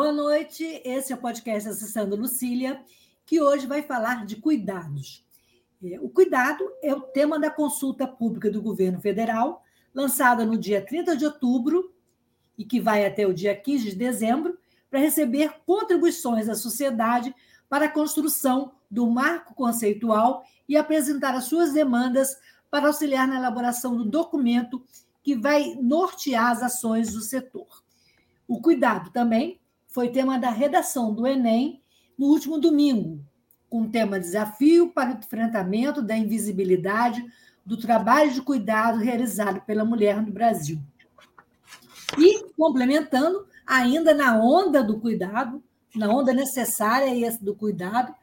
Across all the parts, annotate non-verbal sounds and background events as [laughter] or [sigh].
Boa noite, esse é o podcast Acessando Lucília, que hoje vai falar de cuidados. É, o cuidado é o tema da consulta pública do governo federal, lançada no dia 30 de outubro e que vai até o dia 15 de dezembro, para receber contribuições da sociedade para a construção do marco conceitual e apresentar as suas demandas para auxiliar na elaboração do documento que vai nortear as ações do setor. O cuidado também foi tema da redação do Enem no último domingo, com o tema Desafio para o enfrentamento da invisibilidade do trabalho de cuidado realizado pela mulher no Brasil. E, complementando, ainda na onda do cuidado, na onda necessária do cuidado,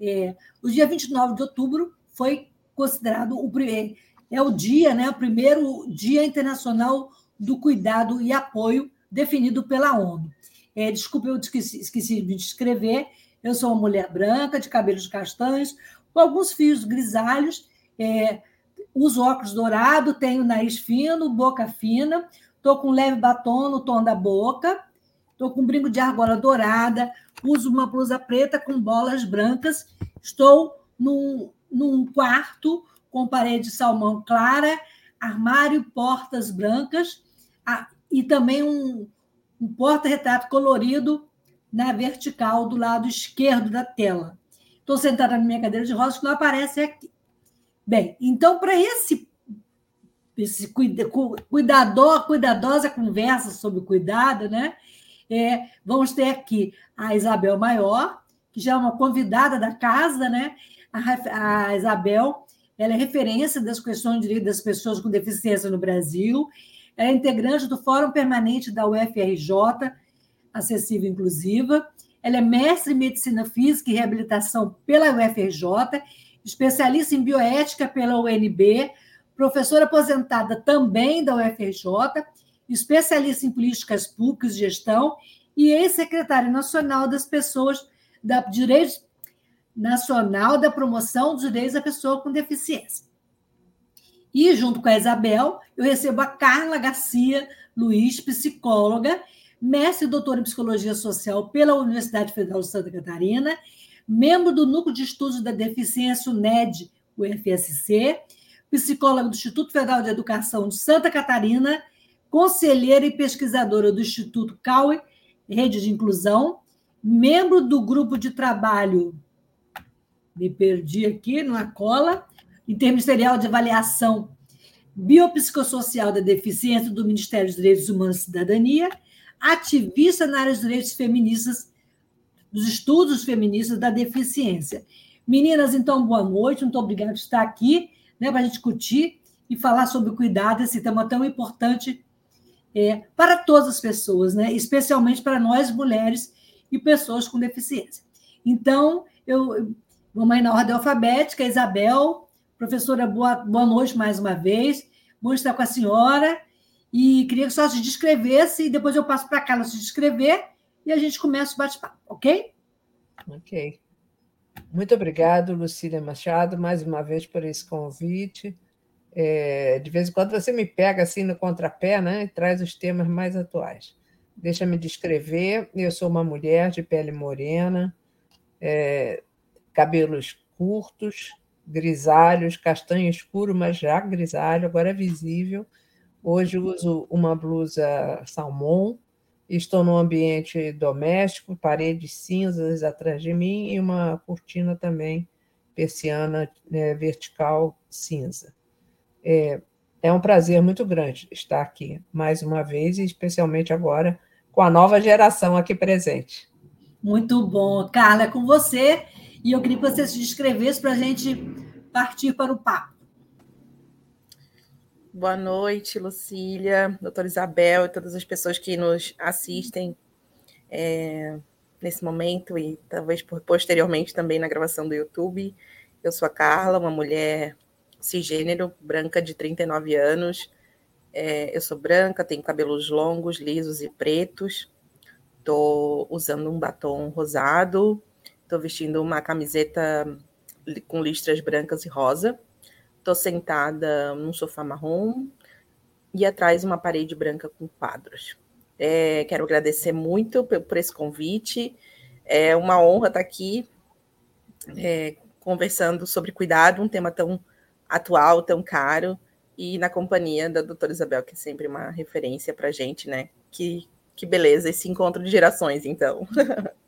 é, o dia 29 de outubro foi considerado o primeiro, é o dia, né, o primeiro Dia Internacional do Cuidado e Apoio definido pela ONU. É, desculpa, eu esqueci, esqueci de descrever. Eu sou uma mulher branca, de cabelos castanhos, com alguns fios grisalhos, é, uso óculos dourado, tenho nariz fino, boca fina, estou com leve batom no tom da boca, estou com um brinco de argola dourada, uso uma blusa preta com bolas brancas, estou num, num quarto com parede salmão clara, armário, portas brancas, e também um, um porta-retrato colorido na vertical do lado esquerdo da tela. Estou sentada na minha cadeira de rodas que não aparece aqui. Bem, então, para esse, esse cuidador, cuidadosa conversa sobre cuidado, né? É, vamos ter aqui a Isabel Maior, que já é uma convidada da casa, né? A, a Isabel ela é referência das questões de direitos das pessoas com deficiência no Brasil é integrante do Fórum Permanente da UFRJ, Acessível Inclusiva. Ela é mestre em Medicina Física e Reabilitação pela UFRJ, especialista em bioética pela UNB, professora aposentada também da UFRJ, especialista em políticas públicas e gestão e ex-secretária nacional das pessoas da direitos nacional da promoção dos direitos da pessoa com deficiência. E, junto com a Isabel, eu recebo a Carla Garcia Luiz, psicóloga, mestre e doutora em Psicologia Social pela Universidade Federal de Santa Catarina, membro do Núcleo de Estudos da Deficiência, NED, o FSC, psicóloga do Instituto Federal de Educação de Santa Catarina, conselheira e pesquisadora do Instituto CAUE, Rede de Inclusão, membro do grupo de trabalho, me perdi aqui, numa cola, interministerial de avaliação biopsicossocial da deficiência do Ministério dos Direitos Humanos e Cidadania, ativista na área dos direitos feministas, dos estudos feministas da deficiência. Meninas, então, boa noite, muito obrigada por estar aqui né, para a gente discutir e falar sobre cuidado, esse tema tão importante é, para todas as pessoas, né, especialmente para nós, mulheres e pessoas com deficiência. Então, eu vamos aí na ordem alfabética, Isabel, Professora, boa, boa noite mais uma vez. Bom estar com a senhora. E queria que só se descrevesse, e depois eu passo para a Carla se descrever, e a gente começa o bate-papo, ok? Ok. Muito obrigado, Lucília Machado, mais uma vez por esse convite. É, de vez em quando você me pega assim no contrapé né, e traz os temas mais atuais. Deixa-me descrever: eu sou uma mulher de pele morena, é, cabelos curtos, grisalhos, castanho escuro, mas já grisalho, agora é visível. Hoje uso uma blusa salmão, estou num ambiente doméstico, paredes cinzas atrás de mim e uma cortina também persiana né, vertical cinza. É, é um prazer muito grande estar aqui mais uma vez, e especialmente agora com a nova geração aqui presente. Muito bom. Carla, é com você. E eu queria que você se descrevesse para a gente partir para o papo. Boa noite, Lucília, doutora Isabel e todas as pessoas que nos assistem. É, nesse momento e talvez posteriormente também na gravação do YouTube. Eu sou a Carla, uma mulher cisgênero, branca de 39 anos. É, eu sou branca, tenho cabelos longos, lisos e pretos. Estou usando um batom rosado. Estou vestindo uma camiseta com listras brancas e rosa. Estou sentada num sofá marrom e atrás uma parede branca com quadros. É, quero agradecer muito por esse convite. É uma honra estar aqui é, conversando sobre cuidado, um tema tão atual, tão caro, e na companhia da doutora Isabel, que é sempre uma referência para a gente, né? Que, que beleza esse encontro de gerações, então. [laughs]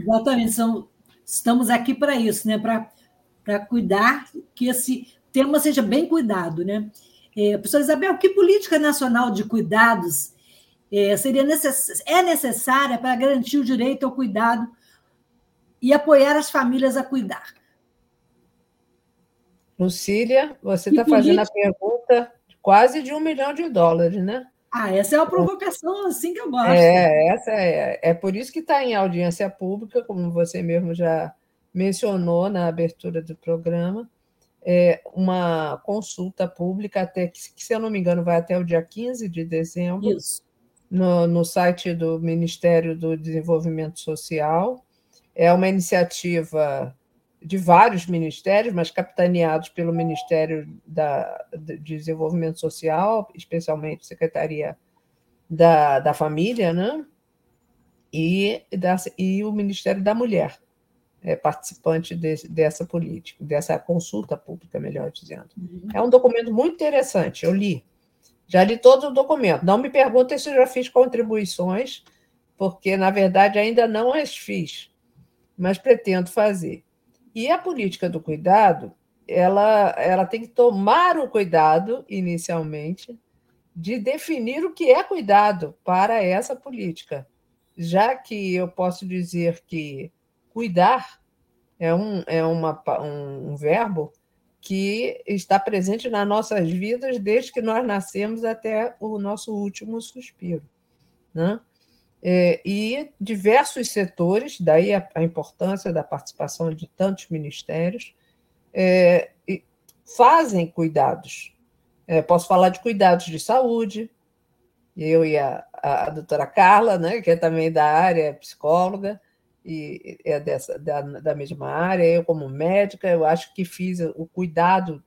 Exatamente, são, estamos aqui para isso, né? Para cuidar que esse tema seja bem cuidado, né? É, professora Isabel, que política nacional de cuidados é, seria necess... é necessária para garantir o direito ao cuidado e apoiar as famílias a cuidar? Lucília, você está fazendo a pergunta quase de um milhão de dólares, né? Ah, essa é uma provocação assim que eu gosto. É, essa é, é por isso que está em audiência pública, como você mesmo já mencionou na abertura do programa, é uma consulta pública até que, se eu não me engano, vai até o dia 15 de dezembro. Isso no, no site do Ministério do Desenvolvimento Social. É uma iniciativa de vários ministérios, mas capitaneados pelo Ministério da, de Desenvolvimento Social, especialmente Secretaria da, da Família, né? e, da, e o Ministério da Mulher, é participante de, dessa política, dessa consulta pública, melhor dizendo. Uhum. É um documento muito interessante, eu li. Já li todo o documento. Não me perguntem se eu já fiz contribuições, porque, na verdade, ainda não as fiz, mas pretendo fazer. E a política do cuidado, ela, ela tem que tomar o cuidado, inicialmente, de definir o que é cuidado para essa política, já que eu posso dizer que cuidar é um, é uma, um, um verbo que está presente nas nossas vidas desde que nós nascemos até o nosso último suspiro. Né? É, e diversos setores, daí a, a, importância da participação de tantos ministérios, é, fazem cuidados. É, posso falar de cuidados de saúde, eu e a, a, a doutora Carla, né, que é também da área, psicóloga, e é dessa da, da mesma área. Eu, como médica, eu acho que fiz o cuidado,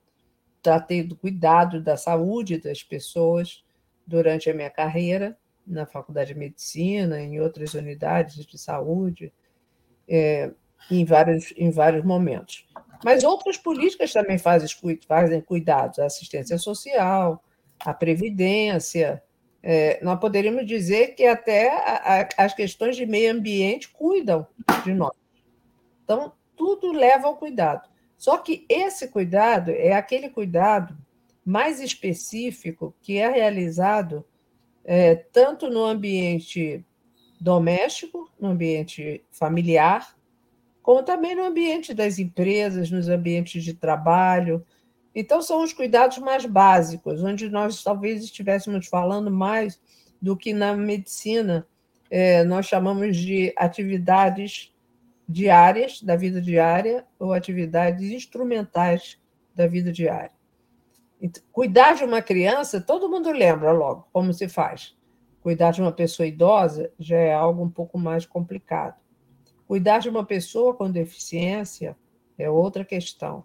tratei do cuidado da saúde das pessoas durante a minha carreira na Faculdade de Medicina, em outras unidades de saúde, é, em, vários, em vários momentos. Mas outras políticas também fazem, fazem cuidados, a assistência social, a previdência, é, nós poderíamos dizer que até a, a, as questões de meio ambiente cuidam de nós. Então, tudo leva ao cuidado. Só que esse cuidado é aquele cuidado mais específico que é realizado é, tanto no ambiente doméstico, no ambiente familiar, como também no ambiente das empresas, nos ambientes de trabalho, então, são os cuidados mais básicos, onde nós talvez estivéssemos falando mais do que na medicina é, nós chamamos de atividades diárias, da vida diária, ou atividades instrumentais da vida diária. Então, cuidar de uma criança, todo mundo lembra logo como se faz. Cuidar de uma pessoa idosa já é algo um pouco mais complicado. Cuidar de uma pessoa com deficiência é outra questão.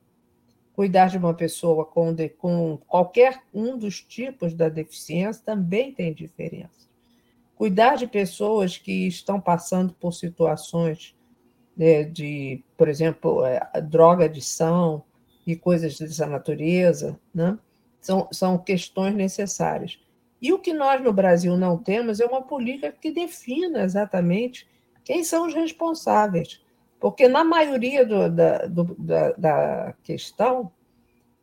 Cuidar de uma pessoa com, de, com qualquer um dos tipos da deficiência também tem diferença. Cuidar de pessoas que estão passando por situações né, de, por exemplo, é, droga adição e coisas dessa natureza, né? são, são questões necessárias. E o que nós no Brasil não temos é uma política que defina exatamente quem são os responsáveis. Porque, na maioria do, da, do, da, da questão,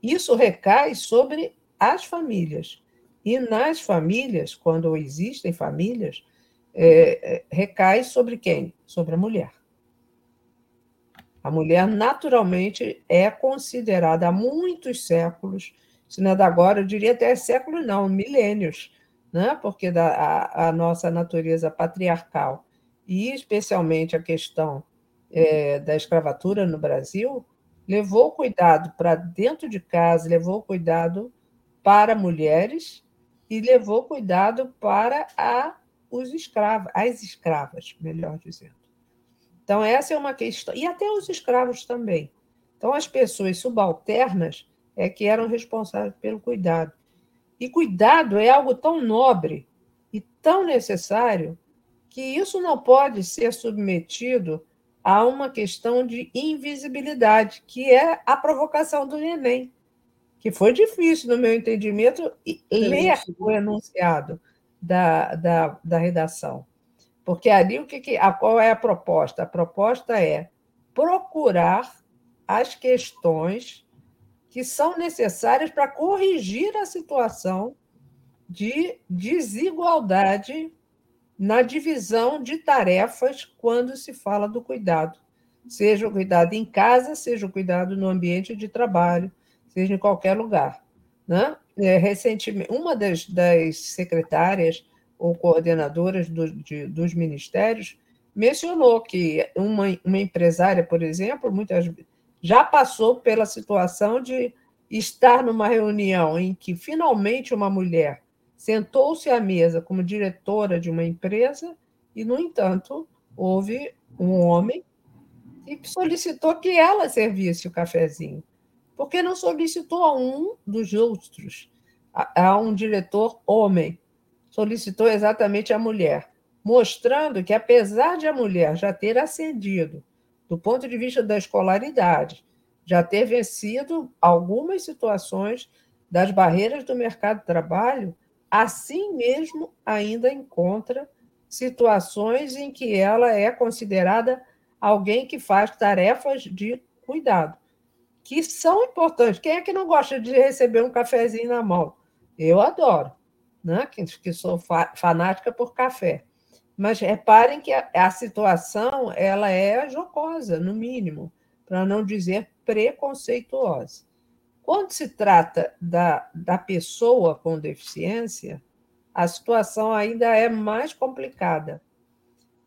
isso recai sobre as famílias. E nas famílias, quando existem famílias, é, é, recai sobre quem? Sobre a mulher. A mulher, naturalmente, é considerada há muitos séculos, se não é da agora, eu diria até séculos, não, milênios, né? porque da, a, a nossa natureza patriarcal e especialmente a questão é, da escravatura no Brasil, levou cuidado para dentro de casa, levou cuidado para mulheres e levou cuidado para a, os escravos, as escravas, melhor dizendo. Então, essa é uma questão. E até os escravos também. Então, as pessoas subalternas é que eram responsáveis pelo cuidado. E cuidado é algo tão nobre e tão necessário que isso não pode ser submetido a uma questão de invisibilidade, que é a provocação do neném que foi difícil, no meu entendimento, ler o enunciado da, da, da redação. Porque ali o que, a, qual é a proposta? A proposta é procurar as questões que são necessárias para corrigir a situação de desigualdade na divisão de tarefas quando se fala do cuidado, seja o cuidado em casa, seja o cuidado no ambiente de trabalho, seja em qualquer lugar. Né? É, recentemente, uma das, das secretárias ou coordenadoras do, de, dos ministérios mencionou que uma, uma empresária, por exemplo, muitas já passou pela situação de estar numa reunião em que finalmente uma mulher sentou-se à mesa como diretora de uma empresa e, no entanto, houve um homem que solicitou que ela servisse o cafezinho porque não solicitou a um dos outros, a, a um diretor homem, solicitou exatamente a mulher, mostrando que, apesar de a mulher já ter ascendido do ponto de vista da escolaridade, já ter vencido algumas situações das barreiras do mercado de trabalho, assim mesmo ainda encontra situações em que ela é considerada alguém que faz tarefas de cuidado que são importantes. Quem é que não gosta de receber um cafezinho na mão? Eu adoro, né? que, sou fa fanática por café. Mas reparem que a, a situação ela é jocosa, no mínimo, para não dizer preconceituosa. Quando se trata da, da pessoa com deficiência, a situação ainda é mais complicada,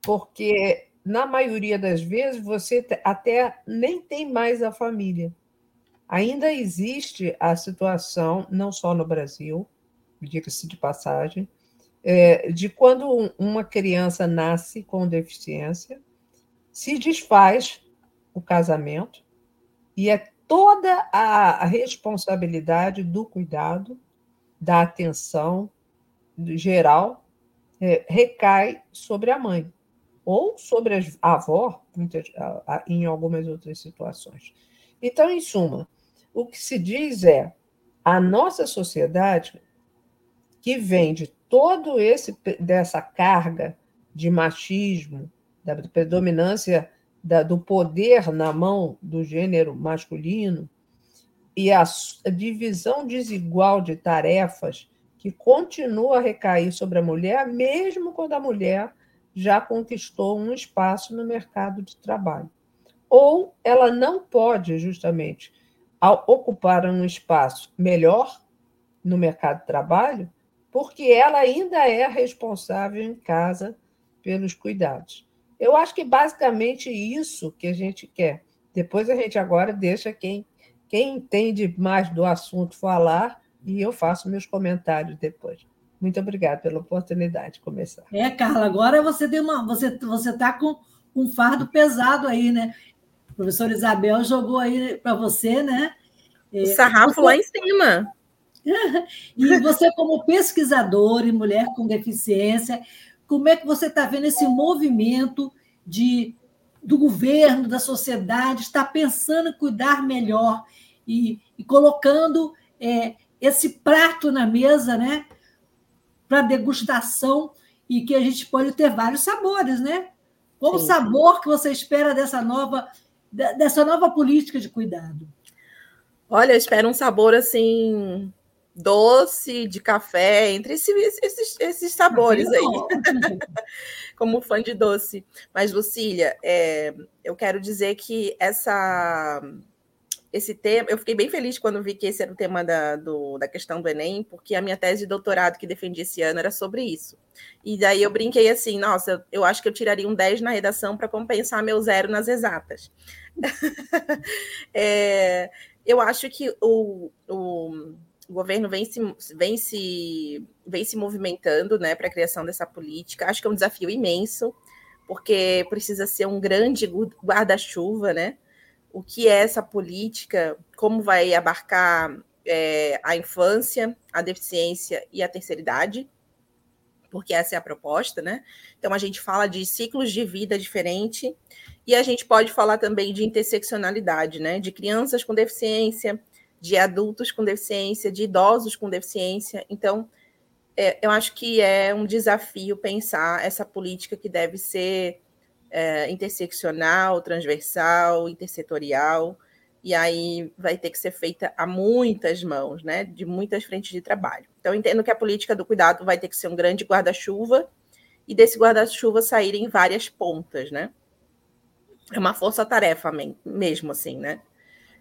porque na maioria das vezes você até nem tem mais a família. Ainda existe a situação, não só no Brasil, diga-se de passagem, é, de quando uma criança nasce com deficiência, se desfaz o casamento e é toda a responsabilidade do cuidado, da atenção geral, é, recai sobre a mãe ou sobre a avó, em algumas outras situações. Então, em suma, o que se diz é a nossa sociedade que vem de todo esse dessa carga de machismo, da predominância da, do poder na mão do gênero masculino e a, a divisão desigual de tarefas que continua a recair sobre a mulher, mesmo quando a mulher já conquistou um espaço no mercado de trabalho. Ou ela não pode, justamente, ocupar um espaço melhor no mercado de trabalho, porque ela ainda é responsável em casa pelos cuidados. Eu acho que basicamente isso que a gente quer. Depois a gente agora deixa quem, quem entende mais do assunto falar e eu faço meus comentários depois. Muito obrigada pela oportunidade de começar. É, Carla, agora você deu uma, você você está com um fardo pesado aí, né? A professora Isabel jogou aí para você, né? É, o sarrafo você... lá em cima. [laughs] e você, como pesquisadora e mulher com deficiência, como é que você está vendo esse movimento de, do governo, da sociedade, está pensando em cuidar melhor e, e colocando é, esse prato na mesa, né? Para degustação e que a gente pode ter vários sabores, né? Qual o sabor que você espera dessa nova dessa nova política de cuidado? Olha, eu espero um sabor assim doce, de café, entre esses, esses, esses sabores aí. [laughs] Como fã de doce. Mas, Lucília, é, eu quero dizer que essa esse tema, eu fiquei bem feliz quando vi que esse era o tema da, do, da questão do Enem, porque a minha tese de doutorado que defendi esse ano era sobre isso. E daí eu brinquei assim, nossa, eu acho que eu tiraria um 10 na redação para compensar meu zero nas exatas. [laughs] é, eu acho que o, o, o, governo vem se, vem, se, vem se movimentando né, para a criação dessa política. Acho que é um desafio imenso, porque precisa ser um grande guarda-chuva, né? o que é essa política, como vai abarcar é, a infância, a deficiência e a terceira idade, porque essa é a proposta, né? Então a gente fala de ciclos de vida diferente e a gente pode falar também de interseccionalidade, né? De crianças com deficiência, de adultos com deficiência, de idosos com deficiência. Então, é, eu acho que é um desafio pensar essa política que deve ser é, interseccional, transversal, intersetorial, e aí vai ter que ser feita a muitas mãos, né, de muitas frentes de trabalho. Então, entendo que a política do cuidado vai ter que ser um grande guarda-chuva, e desse guarda-chuva saírem várias pontas, né? É uma força-tarefa mesmo, assim, né?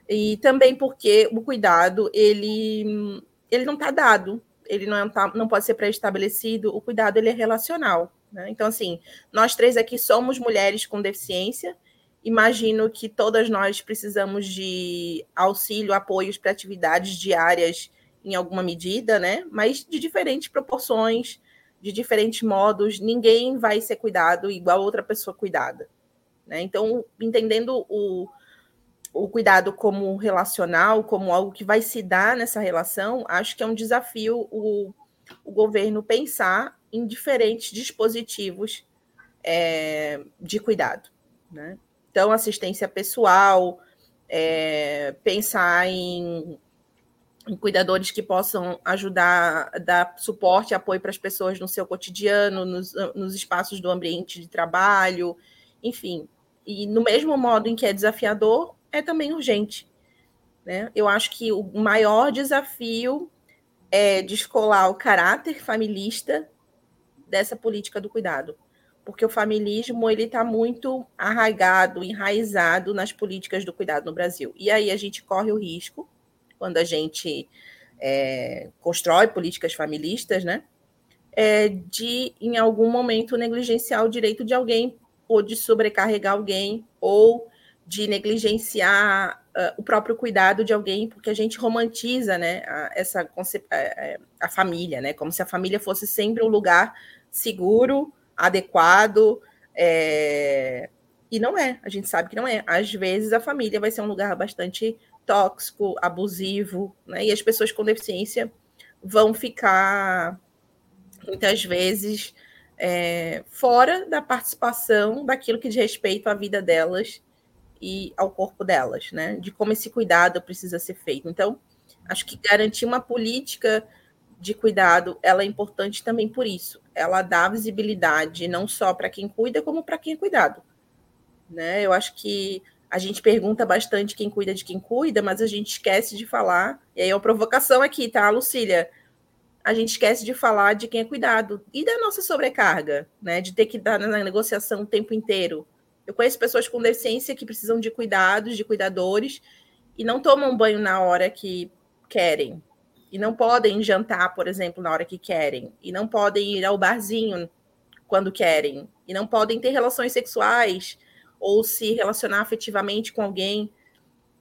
E também porque o cuidado, ele, ele não está dado, ele não, é, não pode ser pré-estabelecido, o cuidado ele é relacional. Né? Então, assim, nós três aqui somos mulheres com deficiência. Imagino que todas nós precisamos de auxílio, apoios para atividades diárias em alguma medida, né? Mas de diferentes proporções, de diferentes modos. Ninguém vai ser cuidado igual outra pessoa cuidada. Né? Então, entendendo o, o cuidado como relacional, como algo que vai se dar nessa relação, acho que é um desafio o, o governo pensar em diferentes dispositivos é, de cuidado. Né? Então, assistência pessoal, é, pensar em, em, cuidadores que possam ajudar, dar suporte, apoio para as pessoas no seu cotidiano, nos, nos espaços do ambiente de trabalho, enfim. E no mesmo modo em que é desafiador, é também urgente. Né? Eu acho que o maior desafio é descolar o caráter familista dessa política do cuidado, porque o familismo ele está muito arraigado, enraizado nas políticas do cuidado no Brasil. E aí a gente corre o risco, quando a gente é, constrói políticas familistas, né, é, de em algum momento negligenciar o direito de alguém ou de sobrecarregar alguém ou de negligenciar uh, o próprio cuidado de alguém, porque a gente romantiza, né, a, essa a, a, família, né, como se a família fosse sempre um lugar seguro, adequado, é... e não é, a gente sabe que não é. Às vezes a família vai ser um lugar bastante tóxico, abusivo, né? E as pessoas com deficiência vão ficar muitas vezes é, fora da participação daquilo que diz respeito à vida delas e ao corpo delas, né? De como esse cuidado precisa ser feito. Então, acho que garantir uma política de cuidado, ela é importante também por isso. Ela dá visibilidade não só para quem cuida, como para quem é cuidado. Né? Eu acho que a gente pergunta bastante quem cuida de quem cuida, mas a gente esquece de falar. E aí é uma provocação aqui, tá, Lucília? A gente esquece de falar de quem é cuidado e da nossa sobrecarga, né? De ter que dar na negociação o tempo inteiro. Eu conheço pessoas com deficiência que precisam de cuidados, de cuidadores, e não tomam banho na hora que querem, e não podem jantar, por exemplo, na hora que querem, e não podem ir ao barzinho quando querem, e não podem ter relações sexuais ou se relacionar afetivamente com alguém,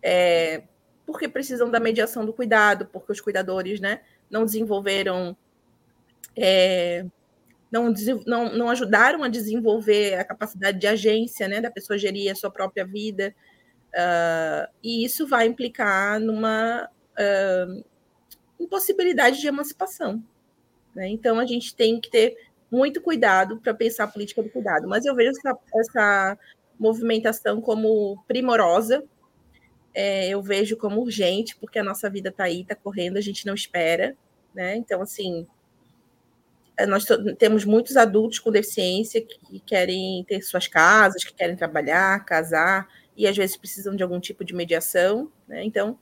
é, porque precisam da mediação do cuidado, porque os cuidadores né, não desenvolveram. É, não, não, não ajudaram a desenvolver a capacidade de agência né, da pessoa gerir a sua própria vida. Uh, e isso vai implicar numa uh, impossibilidade de emancipação. Né? Então, a gente tem que ter muito cuidado para pensar a política do cuidado. Mas eu vejo essa, essa movimentação como primorosa, é, eu vejo como urgente, porque a nossa vida está aí, está correndo, a gente não espera. Né? Então, assim, nós temos muitos adultos com deficiência que querem ter suas casas, que querem trabalhar, casar, e às vezes precisam de algum tipo de mediação. Né? Então,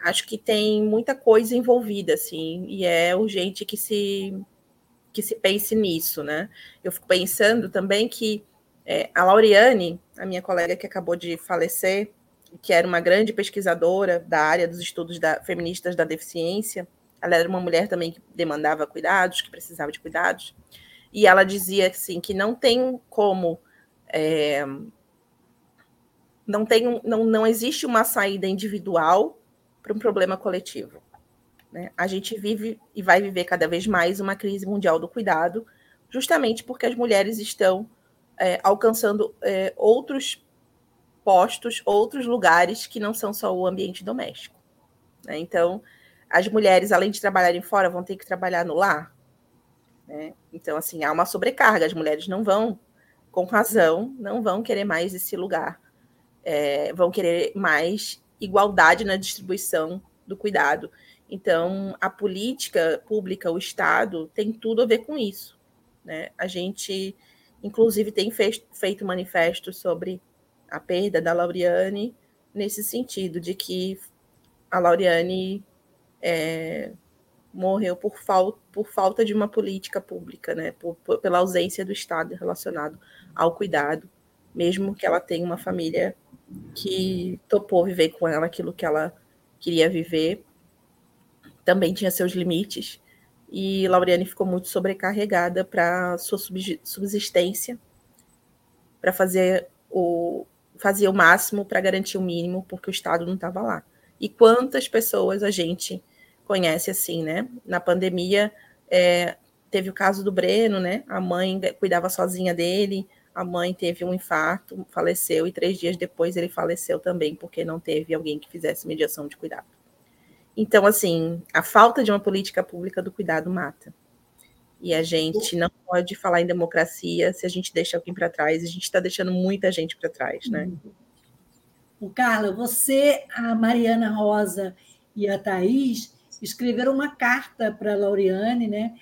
acho que tem muita coisa envolvida, assim, e é urgente que se que se pense nisso, né? Eu fico pensando também que é, a Lauriane, a minha colega que acabou de falecer, que era uma grande pesquisadora da área dos estudos da, feministas da deficiência. Ela era uma mulher também que demandava cuidados, que precisava de cuidados. E ela dizia assim que não tem como é, não tem não, não existe uma saída individual para um problema coletivo. Né? A gente vive e vai viver cada vez mais uma crise mundial do cuidado, justamente porque as mulheres estão é, alcançando é, outros postos, outros lugares que não são só o ambiente doméstico. Né? Então, as mulheres, além de trabalharem fora, vão ter que trabalhar no lar. Né? Então, assim, há uma sobrecarga. As mulheres não vão, com razão, não vão querer mais esse lugar. É, vão querer mais igualdade na distribuição do cuidado. Então, a política pública, o Estado, tem tudo a ver com isso. Né? A gente, inclusive, tem feito manifestos sobre a perda da Lauriane nesse sentido, de que a Lauriane é, morreu por, fal por falta de uma política pública, né? Por, por, pela ausência do Estado relacionado ao cuidado, mesmo que ela tenha uma família que topou viver com ela aquilo que ela queria viver, também tinha seus limites. E Lauriane ficou muito sobrecarregada para sua subsistência, para fazer o, fazia o máximo para garantir o mínimo, porque o Estado não estava lá. E quantas pessoas a gente conhece assim, né? Na pandemia, é, teve o caso do Breno, né? A mãe cuidava sozinha dele, a mãe teve um infarto, faleceu, e três dias depois ele faleceu também, porque não teve alguém que fizesse mediação de cuidado. Então, assim, a falta de uma política pública do cuidado mata. E a gente não pode falar em democracia se a gente deixa alguém para trás. A gente está deixando muita gente para trás, né? O Carla, você, a Mariana Rosa e a Thaís escreveram uma carta para a Laureane, né?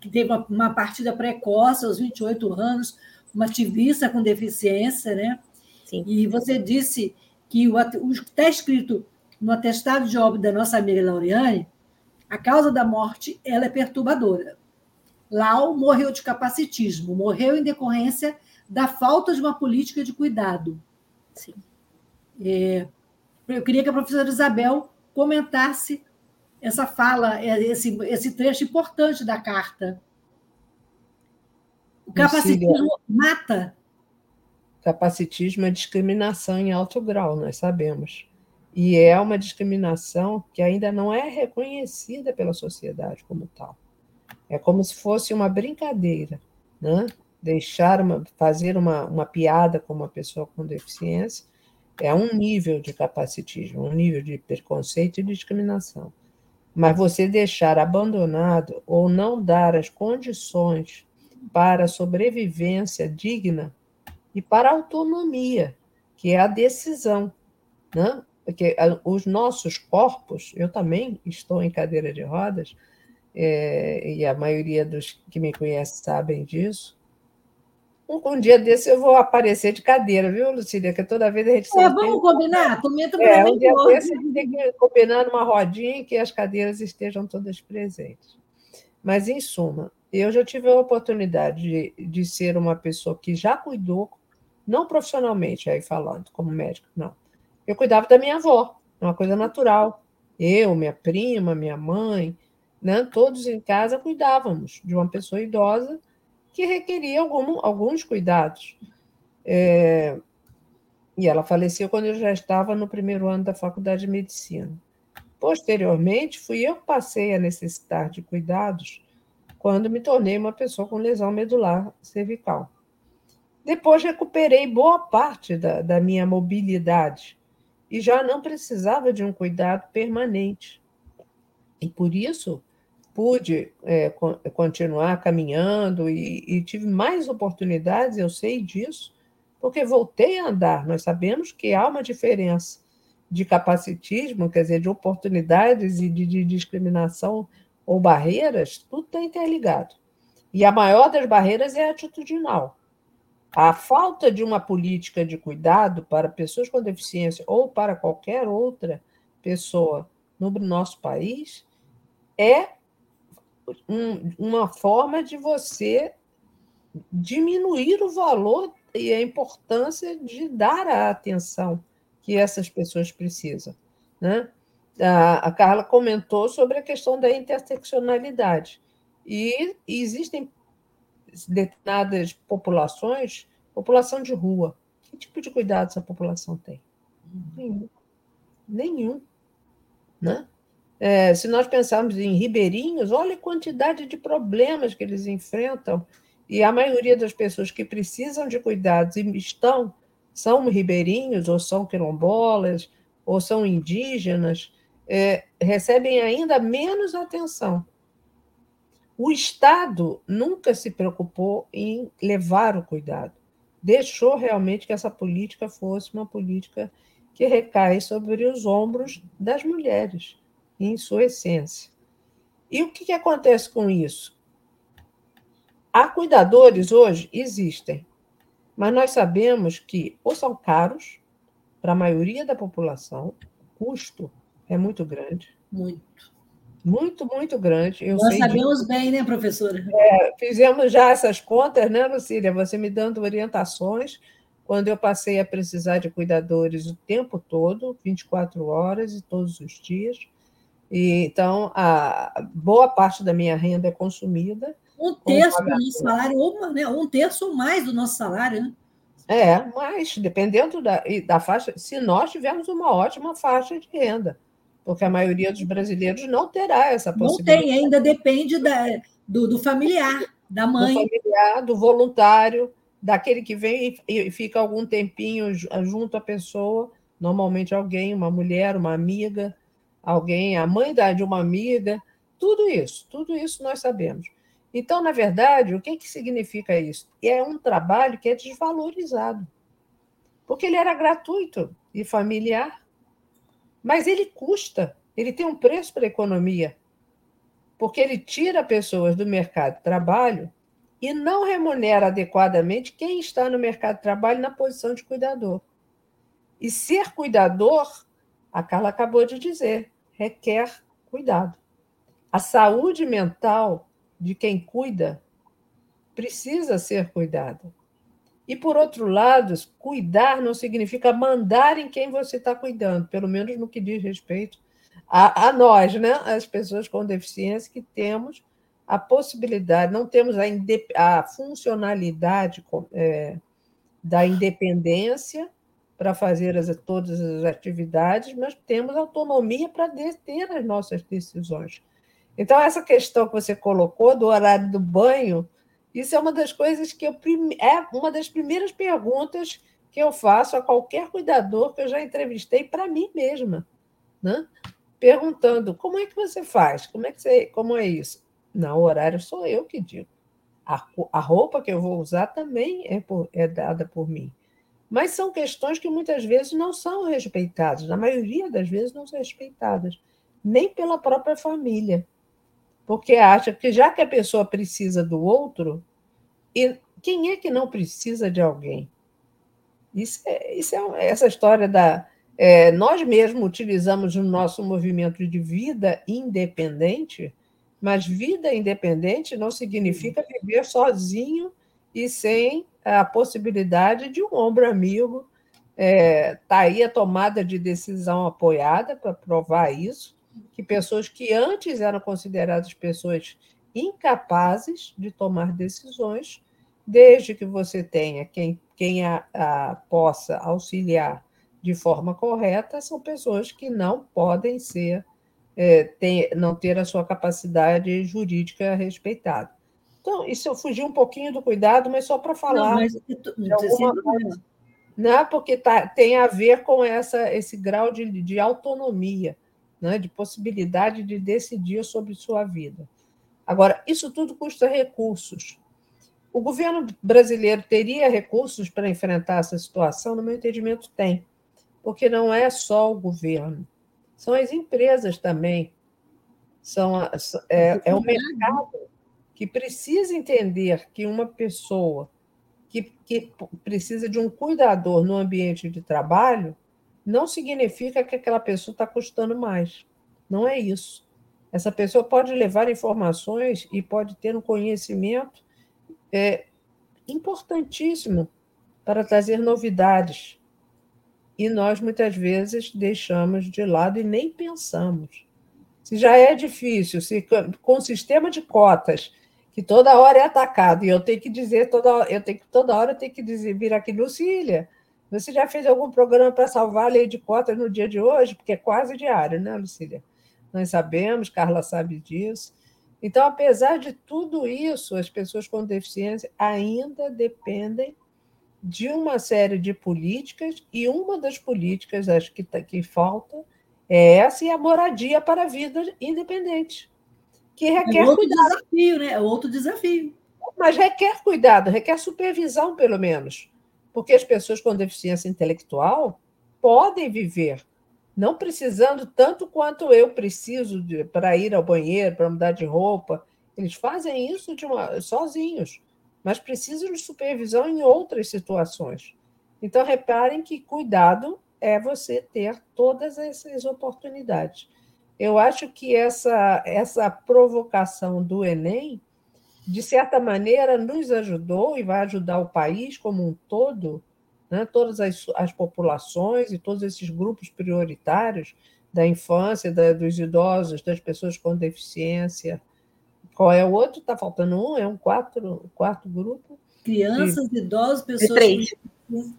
Que teve uma, uma partida precoce aos 28 anos, uma ativista com deficiência, né? Sim. E você disse que o está escrito no atestado de óbito da nossa amiga Laureane, a causa da morte ela é perturbadora. Lau morreu de capacitismo, morreu em decorrência da falta de uma política de cuidado. Sim. É, eu queria que a professora Isabel comentasse essa fala, é, esse, esse trecho importante da carta. O capacitismo mata. Capacitismo é discriminação em alto grau, nós sabemos. E é uma discriminação que ainda não é reconhecida pela sociedade como tal. É como se fosse uma brincadeira, né? Deixar uma, fazer uma, uma piada com uma pessoa com deficiência é um nível de capacitismo, um nível de preconceito e discriminação. Mas você deixar abandonado ou não dar as condições para a sobrevivência digna e para a autonomia, que é a decisão, né? Porque os nossos corpos, eu também estou em cadeira de rodas, é, e a maioria dos que me conhecem sabem disso. Um, dia desse eu vou aparecer de cadeira, viu, Lucília? Que toda vez a gente. É, vamos tem... combinar? Comenta para é, um dia desse a gente tem que combinar numa rodinha que as cadeiras estejam todas presentes. Mas, em suma, eu já tive a oportunidade de, de ser uma pessoa que já cuidou, não profissionalmente, aí falando, como médico, não. Eu cuidava da minha avó, uma coisa natural. Eu, minha prima, minha mãe, né? todos em casa cuidávamos de uma pessoa idosa que requeria algum, alguns cuidados. É, e ela faleceu quando eu já estava no primeiro ano da faculdade de medicina. Posteriormente, fui eu que passei a necessitar de cuidados quando me tornei uma pessoa com lesão medular cervical. Depois recuperei boa parte da, da minha mobilidade e já não precisava de um cuidado permanente. E por isso pude é, continuar caminhando e, e, tive mais oportunidades, eu sei disso, porque voltei a andar. Nós sabemos que há uma diferença de capacitismo, quer dizer, de oportunidades e de, de discriminação ou barreiras, tudo está interligado. E a maior das barreiras é atitudinal. A falta de uma política de cuidado para pessoas com deficiência ou para qualquer outra pessoa no nosso país é um, uma forma de você diminuir o valor e a importância de dar a atenção que essas pessoas precisam. Né? A, a Carla comentou sobre a questão da interseccionalidade. E, e existem determinadas populações, população de rua. Que tipo de cuidado essa população tem? Nenhum. Nenhum. Né? É, se nós pensarmos em ribeirinhos, olha a quantidade de problemas que eles enfrentam. E a maioria das pessoas que precisam de cuidados e estão são ribeirinhos, ou são quilombolas, ou são indígenas, é, recebem ainda menos atenção. O Estado nunca se preocupou em levar o cuidado, deixou realmente que essa política fosse uma política que recai sobre os ombros das mulheres, em sua essência. E o que, que acontece com isso? Há cuidadores hoje? Existem, mas nós sabemos que ou são caros para a maioria da população, o custo é muito grande. Muito. Muito, muito grande. Eu Nós sabemos de... bem, né, professora? É, fizemos já essas contas, né, Lucília? Você me dando orientações quando eu passei a precisar de cuidadores o tempo todo, 24 horas e todos os dias. E, então, a boa parte da minha renda é consumida um terço do nosso salário, ou né, um terço ou mais do nosso salário, né? É, mas dependendo da, da faixa, se nós tivermos uma ótima faixa de renda, porque a maioria dos brasileiros não terá essa possibilidade. Não tem, ainda depende da, do, do familiar, da mãe. Do familiar, do voluntário, daquele que vem e fica algum tempinho junto à pessoa, normalmente alguém, uma mulher, uma amiga, alguém, a mãe de uma amiga, tudo isso, tudo isso nós sabemos. Então, na verdade, o que, que significa isso? É um trabalho que é desvalorizado, porque ele era gratuito e familiar, mas ele custa, ele tem um preço para a economia, porque ele tira pessoas do mercado de trabalho e não remunera adequadamente quem está no mercado de trabalho na posição de cuidador. E ser cuidador, a Carla acabou de dizer, requer cuidado. A saúde mental de quem cuida precisa ser cuidada. E, por outro lado, cuidar não significa mandar em quem você está cuidando, pelo menos no que diz respeito a, a, nós, né? as pessoas com deficiência, que temos a possibilidade, não temos a, a funcionalidade é, da independência para fazer as, todas as atividades, mas temos autonomia para ter as nossas decisões. Então, essa questão que você colocou do horário do banho, isso é uma das coisas que eu é uma das primeiras perguntas que eu faço a qualquer cuidador que eu já entrevistei para mim mesma, né? Perguntando como é que você faz, como é que você, como é isso? Não, o horário sou eu que digo. A, a roupa que eu vou usar também é, por, é dada por mim. Mas são questões que muitas vezes não são respeitadas, na maioria das vezes não são respeitadas, nem pela própria família porque acha que já que a pessoa precisa do outro, e quem é que não precisa de alguém? Isso é, isso é essa história da. É, nós mesmos utilizamos o nosso movimento de vida independente, mas vida independente não significa viver sozinho e sem a possibilidade de um ombro amigo. Está é, tá aí a tomada de decisão apoiada para provar isso que pessoas que antes eram consideradas pessoas incapazes de tomar decisões, desde que você tenha quem, quem a, a, possa auxiliar de forma correta, são pessoas que não podem ser, é, não ter a sua capacidade jurídica respeitada. Então, isso eu fugi um pouquinho do cuidado, mas só para falar. Não, mas, de alguma coisa, né? porque tá, tem a ver com essa, esse grau de, de autonomia né, de possibilidade de decidir sobre sua vida. Agora, isso tudo custa recursos. O governo brasileiro teria recursos para enfrentar essa situação? No meu entendimento, tem, porque não é só o governo, são as empresas também. São, é, é o mercado que precisa entender que uma pessoa que, que precisa de um cuidador no ambiente de trabalho não significa que aquela pessoa está custando mais. Não é isso. Essa pessoa pode levar informações e pode ter um conhecimento é, importantíssimo para trazer novidades. e nós muitas vezes deixamos de lado e nem pensamos. Se já é difícil, se com o sistema de cotas que toda hora é atacado e eu tenho que dizer toda eu tenho que toda hora eu tenho que dizer vir aqui Lucília, você já fez algum programa para salvar a lei de cotas no dia de hoje? Porque é quase diário, né, Lucília? Nós sabemos, Carla sabe disso. Então, apesar de tudo isso, as pessoas com deficiência ainda dependem de uma série de políticas, e uma das políticas, acho que, tá, que falta, é essa e a moradia para a vida independente, que requer é outro cuidado. desafio, né? É outro desafio. Mas requer cuidado, requer supervisão, pelo menos, porque as pessoas com deficiência intelectual podem viver não precisando tanto quanto eu preciso para ir ao banheiro, para mudar de roupa. Eles fazem isso de uma, sozinhos, mas precisam de supervisão em outras situações. Então, reparem que cuidado é você ter todas essas oportunidades. Eu acho que essa, essa provocação do Enem, de certa maneira, nos ajudou e vai ajudar o país como um todo né, todas as, as populações e todos esses grupos prioritários da infância, da, dos idosos, das pessoas com deficiência. Qual é o outro? Está faltando um? É um quatro, quarto grupo? Crianças, e... idosos, pessoas. É três. Com...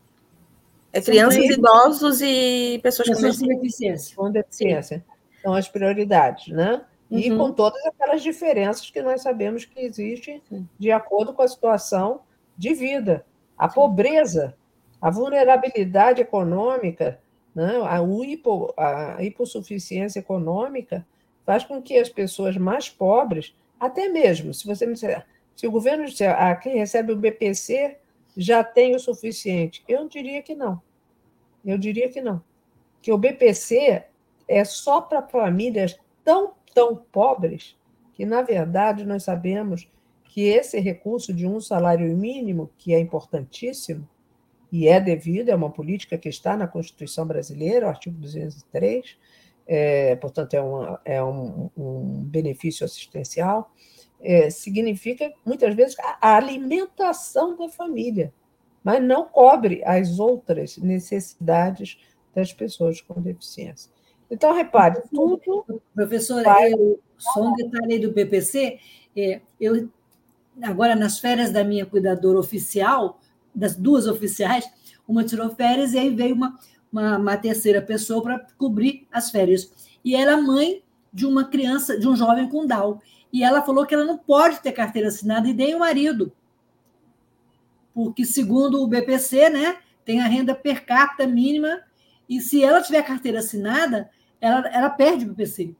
É crianças, idosos e pessoas, pessoas com, deficiência. Com deficiência. São as prioridades, né? E uhum. com todas aquelas diferenças que nós sabemos que existem de acordo com a situação de vida. A pobreza a vulnerabilidade econômica, né, a, hipo, a hipossuficiência econômica, faz com que as pessoas mais pobres, até mesmo, se você me disser, se o governo disser, ah, quem recebe o BPC já tem o suficiente, eu diria que não. Eu diria que não. Que o BPC é só para famílias tão, tão pobres que, na verdade, nós sabemos que esse recurso de um salário mínimo, que é importantíssimo, e é devido, é uma política que está na Constituição brasileira, o artigo 203, é, portanto, é, uma, é um, um, benefício assistencial, é, significa, muitas vezes, a alimentação da família, mas não cobre as outras necessidades das pessoas com deficiência. Então, repare, tudo. Professora, vai... eu, só um detalhe aí do PPC. É, eu, agora, nas férias da minha cuidadora oficial, das duas oficiais, uma tirou férias e aí veio uma, uma, uma terceira pessoa para cobrir as férias. E ela é mãe de uma criança, de um jovem com Down. E ela falou que ela não pode ter carteira assinada e nem o marido. Porque, segundo o BPC, né, tem a renda per capita mínima, e se ela tiver carteira assinada, ela, ela perde o BPC.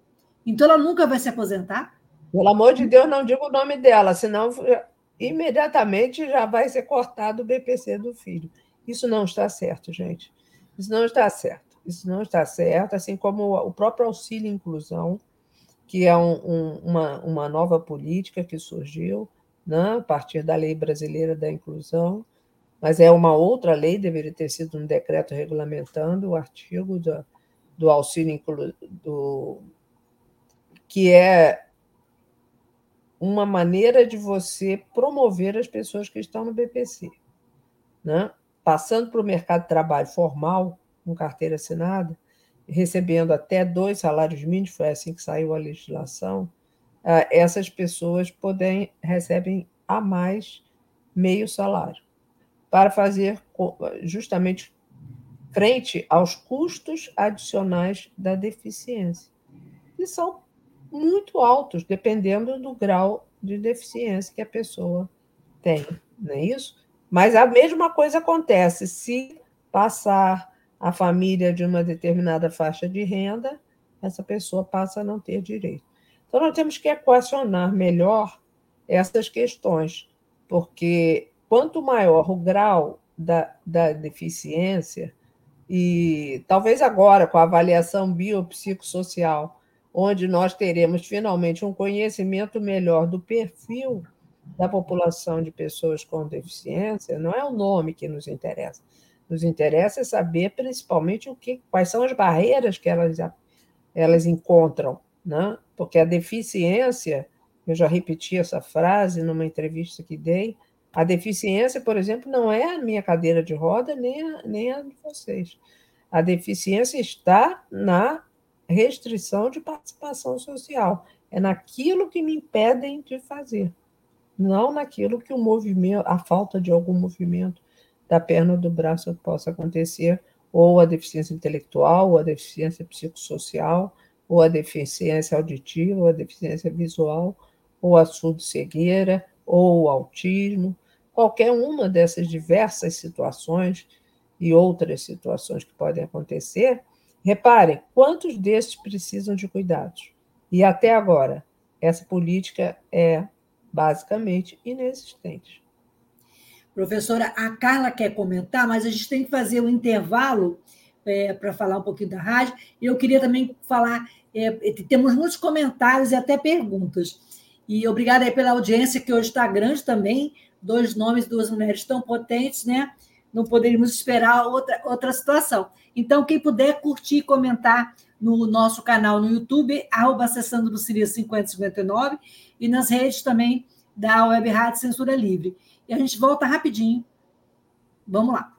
Então, ela nunca vai se aposentar. Pelo amor de Deus, não diga o nome dela, senão imediatamente já vai ser cortado o BPC do filho. Isso não está certo, gente. Isso não está certo. Isso não está certo, assim como o próprio auxílio inclusão, que é um, um, uma, uma nova política que surgiu né, a partir da lei brasileira da inclusão, mas é uma outra lei, deveria ter sido um decreto regulamentando o artigo do, do auxílio do, que é uma maneira de você promover as pessoas que estão no BPC. Né? Passando para o mercado de trabalho formal, com carteira assinada, recebendo até dois salários mínimos, foi assim que saiu a legislação, ah, essas pessoas podem, recebem a mais meio salário, para fazer justamente frente aos custos adicionais da deficiência, que são muito altos, dependendo do grau de deficiência que a pessoa tem, não é isso? Mas a mesma coisa acontece se passar a família de uma determinada faixa de renda, essa pessoa passa a não ter direito. Então, nós temos que equacionar melhor essas questões, porque quanto maior o grau da, da deficiência, e talvez agora, com a avaliação biopsicossocial, onde nós teremos finalmente um conhecimento melhor do perfil da população de pessoas com deficiência, não é o nome que nos interessa. Nos interessa saber principalmente o que, quais são as barreiras que elas, elas encontram, né? porque a deficiência, eu já repeti essa frase numa entrevista que dei, a deficiência, por exemplo, não é a minha cadeira de roda nem a, nem a de vocês. A deficiência está na restrição de participação social. É naquilo que me impedem de fazer, não naquilo que o movimento, a falta de algum movimento da perna ou do braço possa acontecer, ou a deficiência intelectual, ou a deficiência psicossocial, ou a deficiência auditiva, ou a deficiência visual, ou a surdo-cegueira, ou autismo, qualquer uma dessas diversas situações e outras situações que podem acontecer, reparem quantos desses precisam de cuidados. E até agora, essa política é basicamente inexistente. Professora, a Carla quer comentar, mas a gente tem que fazer um intervalo é, para falar um pouquinho da rádio. E eu queria também falar, é, temos muitos comentários e até perguntas. E obrigada aí pela audiência, que hoje está grande também. Dois nomes, duas mulheres tão potentes, né? Não poderíamos esperar outra, outra situação. Então, quem puder curtir e comentar no nosso canal no YouTube, arroba acessando Lucilia 5059, e nas redes também da Web Rádio Censura Livre. E a gente volta rapidinho. Vamos lá.